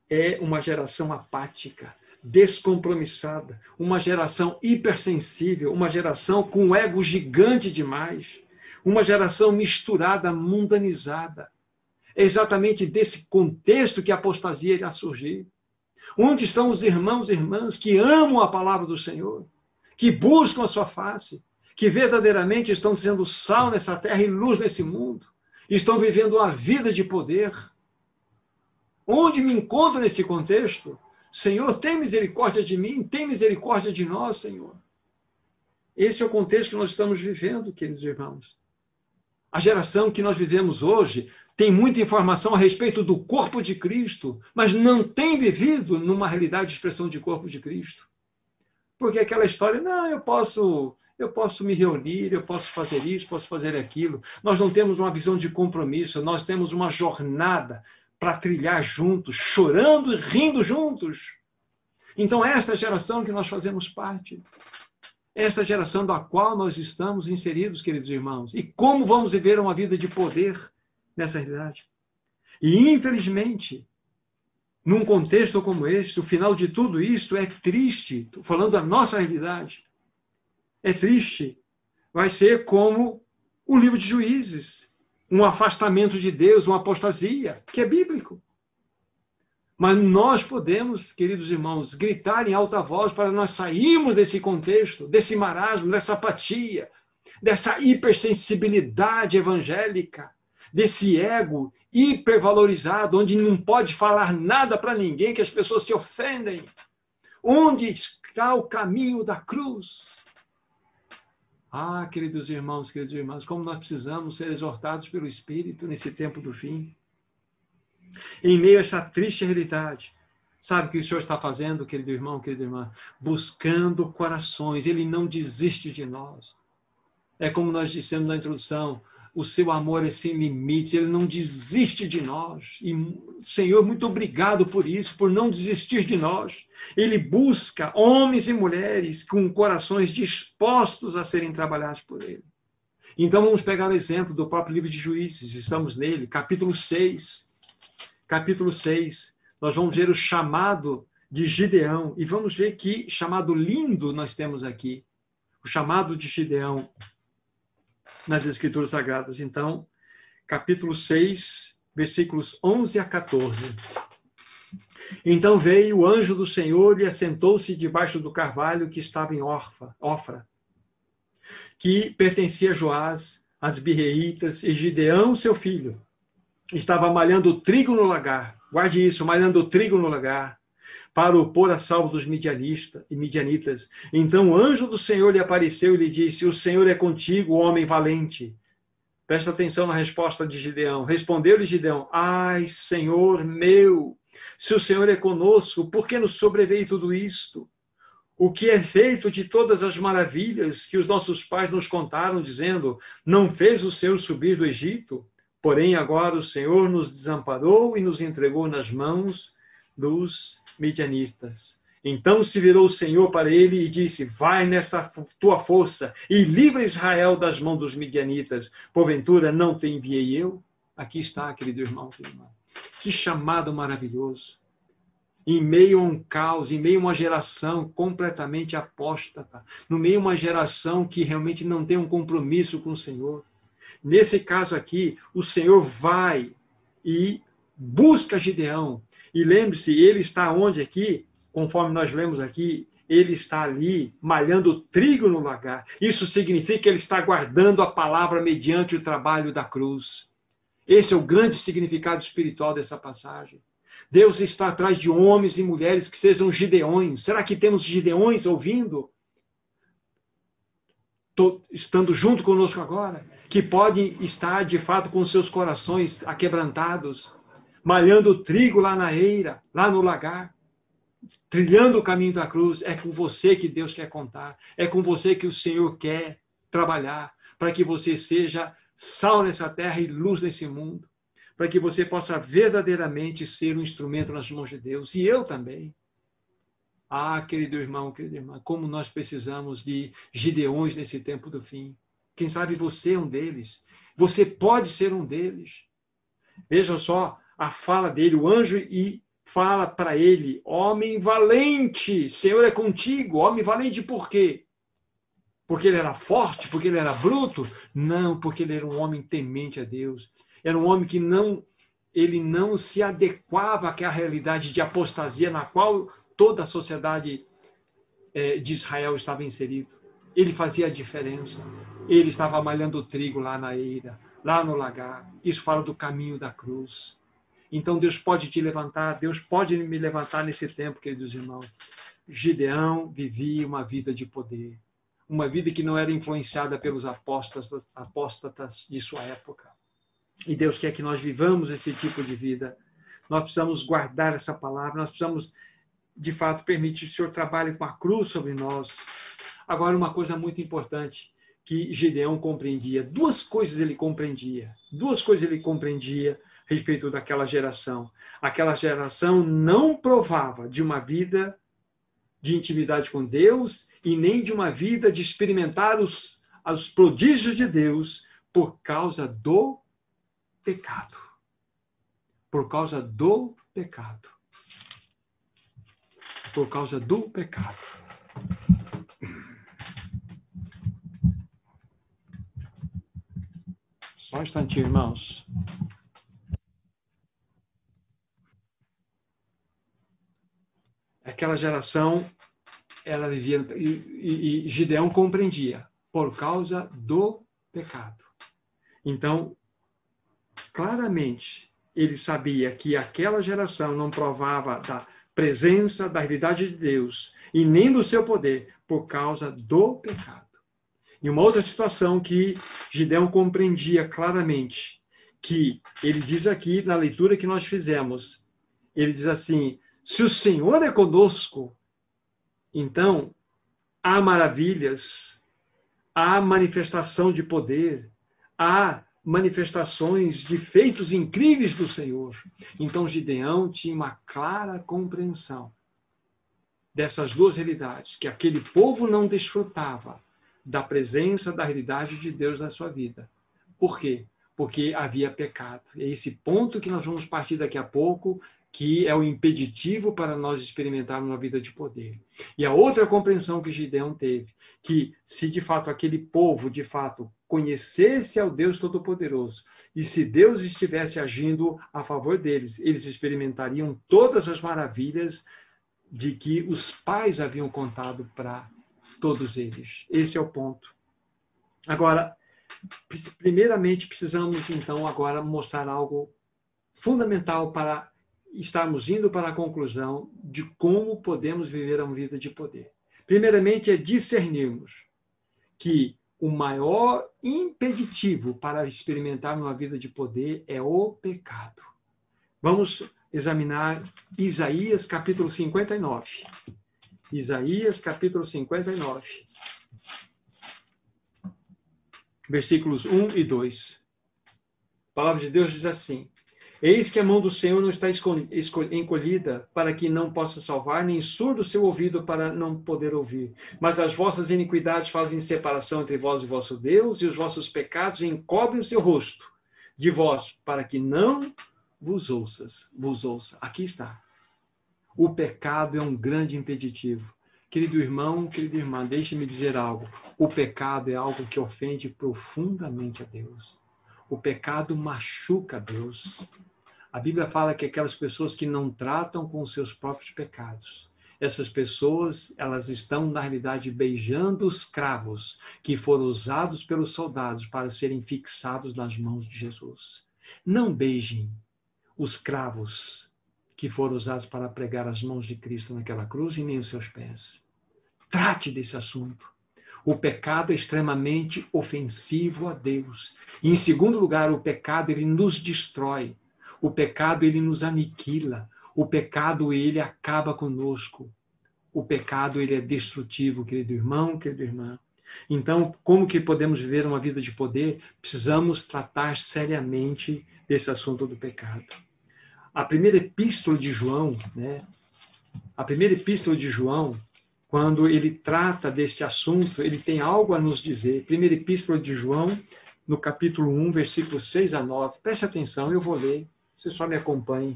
é uma geração apática descompromissada, uma geração hipersensível, uma geração com um ego gigante demais, uma geração misturada, mundanizada. É exatamente desse contexto que a apostasia irá surgir. Onde estão os irmãos e irmãs que amam a palavra do Senhor, que buscam a sua face, que verdadeiramente estão sendo sal nessa terra e luz nesse mundo, estão vivendo uma vida de poder? Onde me encontro nesse contexto? Senhor, tem misericórdia de mim, tem misericórdia de nós, Senhor. Esse é o contexto que nós estamos vivendo, queridos irmãos. A geração que nós vivemos hoje tem muita informação a respeito do corpo de Cristo, mas não tem vivido numa realidade de expressão de corpo de Cristo. Porque aquela história, não, eu posso, eu posso me reunir, eu posso fazer isso, posso fazer aquilo. Nós não temos uma visão de compromisso, nós temos uma jornada para trilhar juntos, chorando e rindo juntos. Então, esta geração que nós fazemos parte, esta geração da qual nós estamos inseridos, queridos irmãos, e como vamos viver uma vida de poder nessa realidade. E, infelizmente, num contexto como este, o final de tudo isto é triste, falando da nossa realidade, é triste. Vai ser como o livro de Juízes, um afastamento de Deus, uma apostasia, que é bíblico. Mas nós podemos, queridos irmãos, gritar em alta voz para nós sairmos desse contexto, desse marasmo, dessa apatia, dessa hipersensibilidade evangélica, desse ego hipervalorizado, onde não pode falar nada para ninguém, que as pessoas se ofendem. Onde está o caminho da cruz? Ah, queridos irmãos, queridos irmãos, como nós precisamos ser exortados pelo Espírito nesse tempo do fim. Em meio a essa triste realidade, sabe o que o Senhor está fazendo, querido irmão, querida irmã? Buscando corações, Ele não desiste de nós. É como nós dissemos na introdução, o seu amor é sem limites, ele não desiste de nós. E, Senhor, muito obrigado por isso, por não desistir de nós. Ele busca homens e mulheres com corações dispostos a serem trabalhados por ele. Então vamos pegar o exemplo do próprio livro de Juízes, estamos nele, capítulo 6. Capítulo 6, nós vamos ver o chamado de Gideão e vamos ver que chamado lindo nós temos aqui. O chamado de Gideão nas Escrituras Sagradas. Então, capítulo 6, versículos 11 a 14. Então veio o anjo do Senhor e assentou-se debaixo do carvalho que estava em Orfa, Ofra, que pertencia a Joás, as birreitas, e Gideão, seu filho, estava malhando trigo no lagar. Guarde isso, malhando trigo no lagar, para o pôr a salvo dos midianistas e midianitas. Então o anjo do Senhor lhe apareceu e lhe disse: O Senhor é contigo, homem valente. Presta atenção na resposta de Gideão. Respondeu-lhe Gideão: Ai, Senhor meu, se o Senhor é conosco, por que nos sobreveio tudo isto? O que é feito de todas as maravilhas que os nossos pais nos contaram, dizendo: Não fez o Senhor subir do Egito? Porém, agora o Senhor nos desamparou e nos entregou nas mãos dos midianistas. Então se virou o Senhor para ele e disse: Vai nessa tua força e livra Israel das mãos dos midianitas. Porventura não te enviei eu? Aqui está, querido irmão, querido irmão. Que chamado maravilhoso. Em meio a um caos, em meio a uma geração completamente apóstata, no meio a uma geração que realmente não tem um compromisso com o Senhor. Nesse caso aqui, o Senhor vai e busca Gideão e lembre-se, ele está onde aqui? Conforme nós lemos aqui, ele está ali malhando trigo no lagar. Isso significa que ele está guardando a palavra mediante o trabalho da cruz. Esse é o grande significado espiritual dessa passagem. Deus está atrás de homens e mulheres que sejam gideões. Será que temos gideões ouvindo? Tô, estando junto conosco agora? Que podem estar, de fato, com seus corações aquebrantados, malhando trigo lá na eira, lá no lagar, trilhando o caminho da cruz. É com você que Deus quer contar, é com você que o Senhor quer trabalhar, para que você seja sal nessa terra e luz nesse mundo, para que você possa verdadeiramente ser um instrumento nas mãos de Deus, e eu também. Ah, querido irmão, querida irmã, como nós precisamos de gideões nesse tempo do fim. Quem sabe você é um deles. Você pode ser um deles. Veja só, a fala dele, o anjo, e fala para ele: Homem valente, Senhor é contigo. Homem valente por quê? Porque ele era forte? Porque ele era bruto? Não, porque ele era um homem temente a Deus. Era um homem que não ele não se adequava àquela realidade de apostasia na qual toda a sociedade eh, de Israel estava inserida. Ele fazia a diferença. Ele estava malhando trigo lá na eira, lá no lagar. Isso fala do caminho da cruz. Então Deus pode te levantar, Deus pode me levantar nesse tempo, queridos irmãos. Gideão vivia uma vida de poder, uma vida que não era influenciada pelos apóstatas, apóstatas de sua época. E Deus quer que nós vivamos esse tipo de vida. Nós precisamos guardar essa palavra, nós precisamos, de fato, permitir que o Senhor trabalhe com a cruz sobre nós. Agora, uma coisa muito importante que Gideão compreendia: duas coisas ele compreendia. Duas coisas ele compreendia respeito daquela geração. Aquela geração não provava de uma vida de intimidade com Deus e nem de uma vida de experimentar os, os prodígios de Deus por causa do pecado. Por causa do pecado. Por causa do pecado. Só um instantinho, irmãos. Aquela geração ela vivia e, e, e Gideão compreendia por causa do pecado. Então, claramente, ele sabia que aquela geração não provava da presença, da realidade de Deus e nem do seu poder por causa do pecado. E uma outra situação que Gideão compreendia claramente, que ele diz aqui na leitura que nós fizemos, ele diz assim: se o Senhor é conosco, então há maravilhas, há manifestação de poder, há manifestações de feitos incríveis do Senhor. Então Gideão tinha uma clara compreensão dessas duas realidades, que aquele povo não desfrutava da presença da realidade de Deus na sua vida. Por quê? Porque havia pecado. É esse ponto que nós vamos partir daqui a pouco, que é o impeditivo para nós experimentarmos uma vida de poder. E a outra compreensão que Gideão teve, que se de fato aquele povo, de fato, conhecesse ao Deus Todo-Poderoso, e se Deus estivesse agindo a favor deles, eles experimentariam todas as maravilhas de que os pais haviam contado para todos eles. Esse é o ponto. Agora, primeiramente precisamos então agora mostrar algo fundamental para estarmos indo para a conclusão de como podemos viver uma vida de poder. Primeiramente é discernirmos que o maior impeditivo para experimentar uma vida de poder é o pecado. Vamos examinar Isaías capítulo 59. Isaías capítulo 59. Versículos 1 e 2. A palavra de Deus diz assim: Eis que a mão do Senhor não está encolhida para que não possa salvar, nem surdo o seu ouvido para não poder ouvir. Mas as vossas iniquidades fazem separação entre vós e vosso Deus, e os vossos pecados encobrem o seu rosto de vós, para que não vos ouças, vos ouça. Aqui está. O pecado é um grande impeditivo. Querido irmão, querida irmã, deixe-me dizer algo. O pecado é algo que ofende profundamente a Deus. O pecado machuca a Deus. A Bíblia fala que aquelas pessoas que não tratam com os seus próprios pecados, essas pessoas, elas estão na realidade beijando os cravos que foram usados pelos soldados para serem fixados nas mãos de Jesus. Não beijem os cravos que foram usados para pregar as mãos de Cristo naquela cruz e nem os seus pés. Trate desse assunto. O pecado é extremamente ofensivo a Deus. E, em segundo lugar, o pecado ele nos destrói. O pecado ele nos aniquila. O pecado ele acaba conosco. O pecado ele é destrutivo, querido irmão, querida irmã. Então, como que podemos viver uma vida de poder? Precisamos tratar seriamente desse assunto do pecado. A primeira epístola de João, né? A primeira epístola de João, quando ele trata desse assunto, ele tem algo a nos dizer. Primeira epístola de João, no capítulo 1, versículos 6 a 9. Preste atenção, eu vou ler, você só me acompanhe.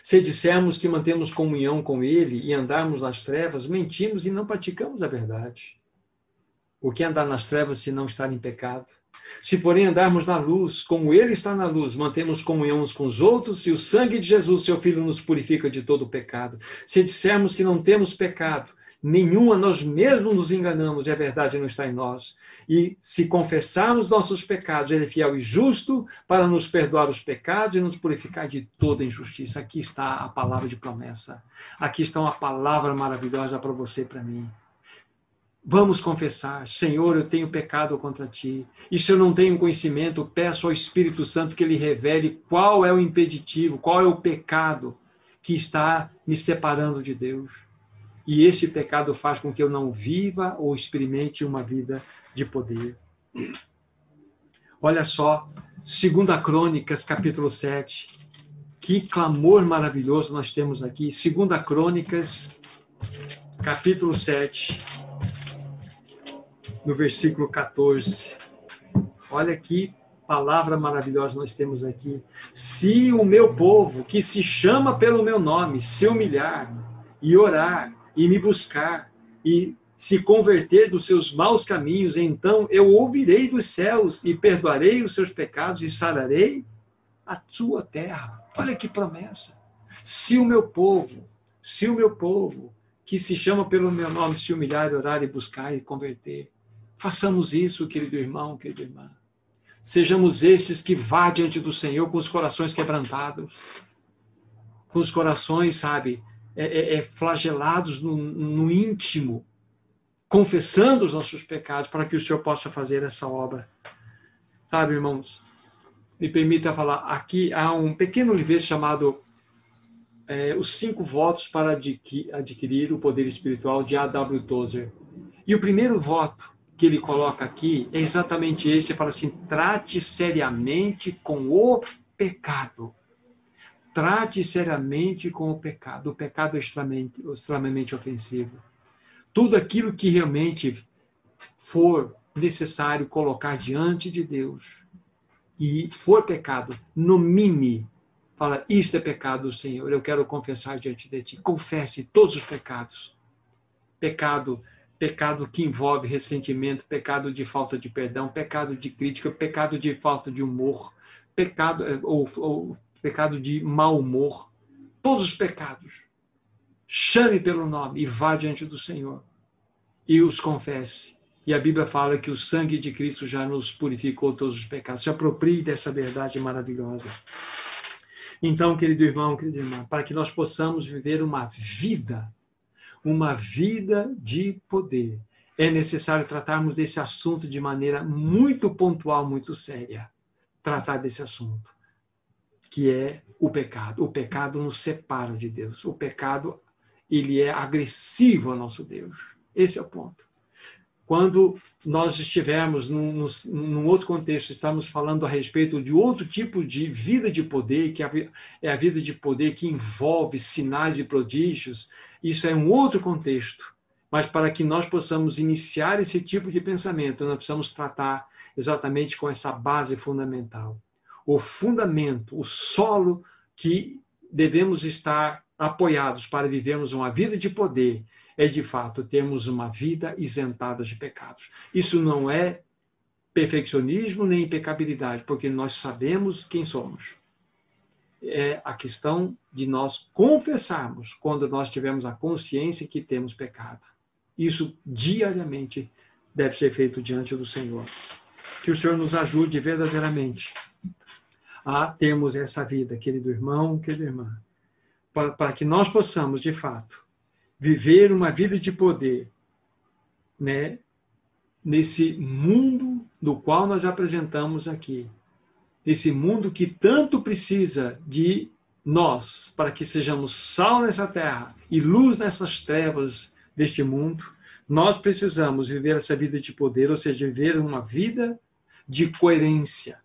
Se dissermos que mantemos comunhão com Ele e andarmos nas trevas, mentimos e não praticamos a verdade. O que é andar nas trevas se não estar em pecado? Se, porém, andarmos na luz, como Ele está na luz, mantemos comunhão uns com os outros, e o sangue de Jesus, seu Filho, nos purifica de todo o pecado. Se dissermos que não temos pecado, nenhuma nós mesmos nos enganamos e a verdade não está em nós. E se confessarmos nossos pecados, Ele é fiel e justo para nos perdoar os pecados e nos purificar de toda injustiça. Aqui está a palavra de promessa. Aqui está uma palavra maravilhosa para você e para mim. Vamos confessar, Senhor, eu tenho pecado contra ti. E se eu não tenho conhecimento, peço ao Espírito Santo que ele revele qual é o impeditivo, qual é o pecado que está me separando de Deus. E esse pecado faz com que eu não viva ou experimente uma vida de poder. Olha só, segunda Crônicas, capítulo 7. Que clamor maravilhoso nós temos aqui. Segunda Crônicas, capítulo 7 no versículo 14. Olha que palavra maravilhosa nós temos aqui. Se o meu povo, que se chama pelo meu nome, se humilhar e orar e me buscar e se converter dos seus maus caminhos, então eu ouvirei dos céus e perdoarei os seus pecados e sararei a sua terra. Olha que promessa. Se o meu povo, se o meu povo, que se chama pelo meu nome, se humilhar, orar e buscar e converter, Façamos isso, querido irmão, querida irmã. Sejamos esses que vá diante do Senhor com os corações quebrantados, com os corações, sabe, é, é, é, flagelados no, no íntimo, confessando os nossos pecados para que o Senhor possa fazer essa obra. Sabe, irmãos, me permita falar, aqui há um pequeno livro chamado é, Os Cinco Votos para Adquirir o Poder Espiritual, de A.W. Tozer. E o primeiro voto que ele coloca aqui é exatamente esse. Ele fala assim: trate seriamente com o pecado. Trate seriamente com o pecado. O pecado é extremamente, extremamente ofensivo. Tudo aquilo que realmente for necessário colocar diante de Deus e for pecado, nomine. Fala, isto é pecado, Senhor, eu quero confessar diante de ti. Confesse todos os pecados. Pecado pecado que envolve ressentimento, pecado de falta de perdão, pecado de crítica, pecado de falta de humor, pecado eh, ou, ou pecado de mau humor, todos os pecados. Chame pelo nome e vá diante do Senhor e os confesse. E a Bíblia fala que o sangue de Cristo já nos purificou todos os pecados. Se aproprie dessa verdade maravilhosa. Então, querido irmão, querida irmã, para que nós possamos viver uma vida uma vida de poder. É necessário tratarmos desse assunto de maneira muito pontual, muito séria. Tratar desse assunto, que é o pecado. O pecado nos separa de Deus. O pecado, ele é agressivo ao nosso Deus. Esse é o ponto. Quando nós estivermos num, num, outro contexto, estamos falando a respeito de outro tipo de vida de poder, que é a vida de poder que envolve sinais e prodígios, isso é um outro contexto. Mas para que nós possamos iniciar esse tipo de pensamento, nós precisamos tratar exatamente com essa base fundamental. O fundamento, o solo que devemos estar apoiados para vivermos uma vida de poder é de fato termos uma vida isentada de pecados. Isso não é perfeccionismo nem impecabilidade, porque nós sabemos quem somos. É a questão de nós confessarmos quando nós tivermos a consciência que temos pecado. Isso diariamente deve ser feito diante do Senhor. Que o Senhor nos ajude verdadeiramente a termos essa vida, querido irmão, querida irmã, para, para que nós possamos, de fato, viver uma vida de poder, né? Nesse mundo do qual nós apresentamos aqui, nesse mundo que tanto precisa de nós para que sejamos sal nessa terra e luz nessas trevas deste mundo, nós precisamos viver essa vida de poder, ou seja, viver uma vida de coerência.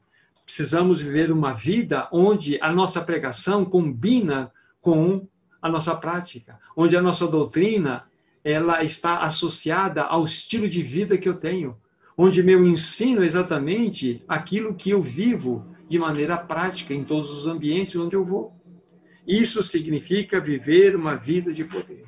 Precisamos viver uma vida onde a nossa pregação combina com a nossa prática, onde a nossa doutrina ela está associada ao estilo de vida que eu tenho, onde meu ensino é exatamente aquilo que eu vivo de maneira prática em todos os ambientes onde eu vou. Isso significa viver uma vida de poder.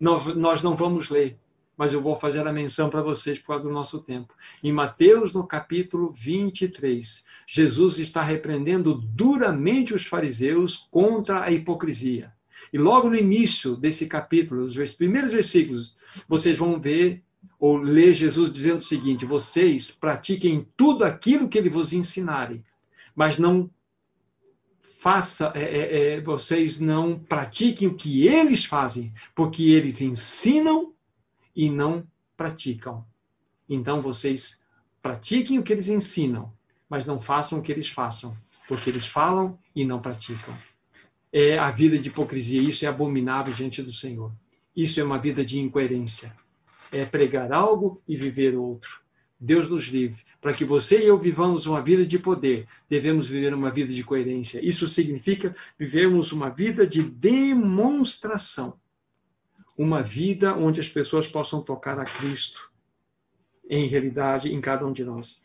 Nós não vamos ler, mas eu vou fazer a menção para vocês por causa do nosso tempo. Em Mateus, no capítulo 23, Jesus está repreendendo duramente os fariseus contra a hipocrisia. E logo no início desse capítulo, os primeiros versículos, vocês vão ver ou ler Jesus dizendo o seguinte: vocês pratiquem tudo aquilo que ele vos ensinarem, mas não faça, é, é, é, vocês não pratiquem o que eles fazem, porque eles ensinam e não praticam. Então vocês pratiquem o que eles ensinam, mas não façam o que eles façam, porque eles falam e não praticam é a vida de hipocrisia. Isso é abominável diante do Senhor. Isso é uma vida de incoerência. É pregar algo e viver outro. Deus nos livre. Para que você e eu vivamos uma vida de poder, devemos viver uma vida de coerência. Isso significa vivermos uma vida de demonstração. Uma vida onde as pessoas possam tocar a Cristo, em realidade, em cada um de nós.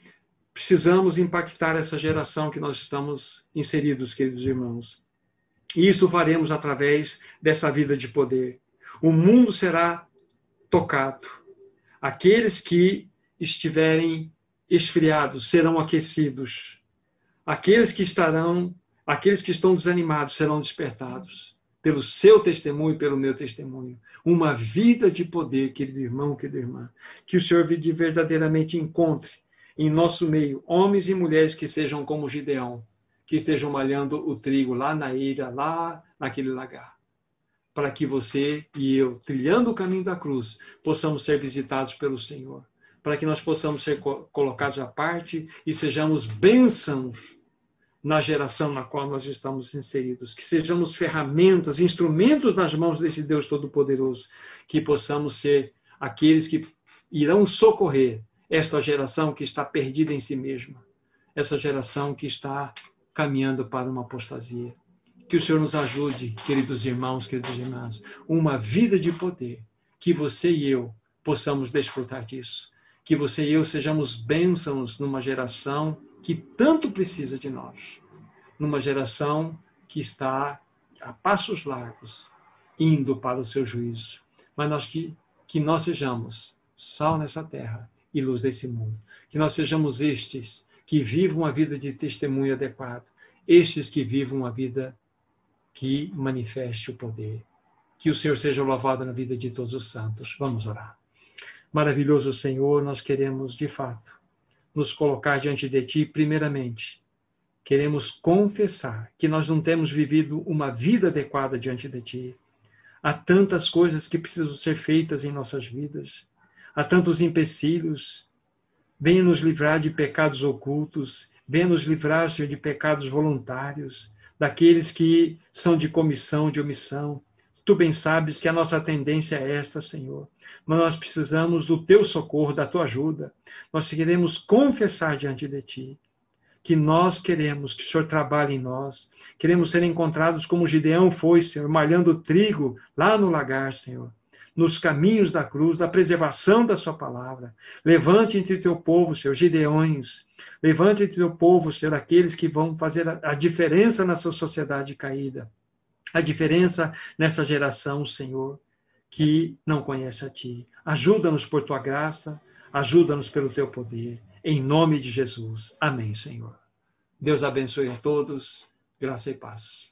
Precisamos impactar essa geração que nós estamos inseridos, queridos irmãos. E isso faremos através dessa vida de poder. O mundo será tocado. Aqueles que estiverem esfriados serão aquecidos. Aqueles que estarão, aqueles que estão desanimados serão despertados pelo seu testemunho pelo meu testemunho. Uma vida de poder, querido irmão, querida irmã. Que o Senhor verdadeiramente encontre em nosso meio homens e mulheres que sejam como Gideão, que estejam malhando o trigo lá na ilha, lá naquele lagar. Para que você e eu, trilhando o caminho da cruz, possamos ser visitados pelo Senhor. Para que nós possamos ser colocados à parte e sejamos bênçãos na geração na qual nós estamos inseridos. Que sejamos ferramentas, instrumentos nas mãos desse Deus Todo-Poderoso. Que possamos ser aqueles que irão socorrer esta geração que está perdida em si mesma, essa geração que está caminhando para uma apostasia. Que o Senhor nos ajude, queridos irmãos, queridas irmãs, uma vida de poder, que você e eu possamos desfrutar disso. Que você e eu sejamos bênçãos numa geração que tanto precisa de nós, numa geração que está a passos largos, indo para o seu juízo. Mas nós que, que nós sejamos sal nessa terra e luz desse mundo. Que nós sejamos estes que vivam uma vida de testemunho adequado, estes que vivam uma vida que manifeste o poder. Que o Senhor seja louvado na vida de todos os santos. Vamos orar. Maravilhoso Senhor, nós queremos de fato nos colocar diante de Ti, primeiramente. Queremos confessar que nós não temos vivido uma vida adequada diante de Ti. Há tantas coisas que precisam ser feitas em nossas vidas há tantos empecilhos. Venha nos livrar de pecados ocultos, venha nos livrar, Senhor, de pecados voluntários, daqueles que são de comissão, de omissão. Tu bem sabes que a nossa tendência é esta, Senhor. Mas nós precisamos do teu socorro, da tua ajuda. Nós queremos confessar diante de ti que nós queremos que o Senhor trabalhe em nós. Queremos ser encontrados como Gideão foi, Senhor, malhando trigo lá no lagar, Senhor nos caminhos da cruz, da preservação da sua palavra. Levante entre teu povo, Senhor, gideões. Levante entre teu povo, Senhor, aqueles que vão fazer a diferença na sua sociedade caída. A diferença nessa geração, Senhor, que não conhece a Ti. Ajuda-nos por Tua graça, ajuda-nos pelo Teu poder. Em nome de Jesus. Amém, Senhor. Deus abençoe a todos. Graça e paz.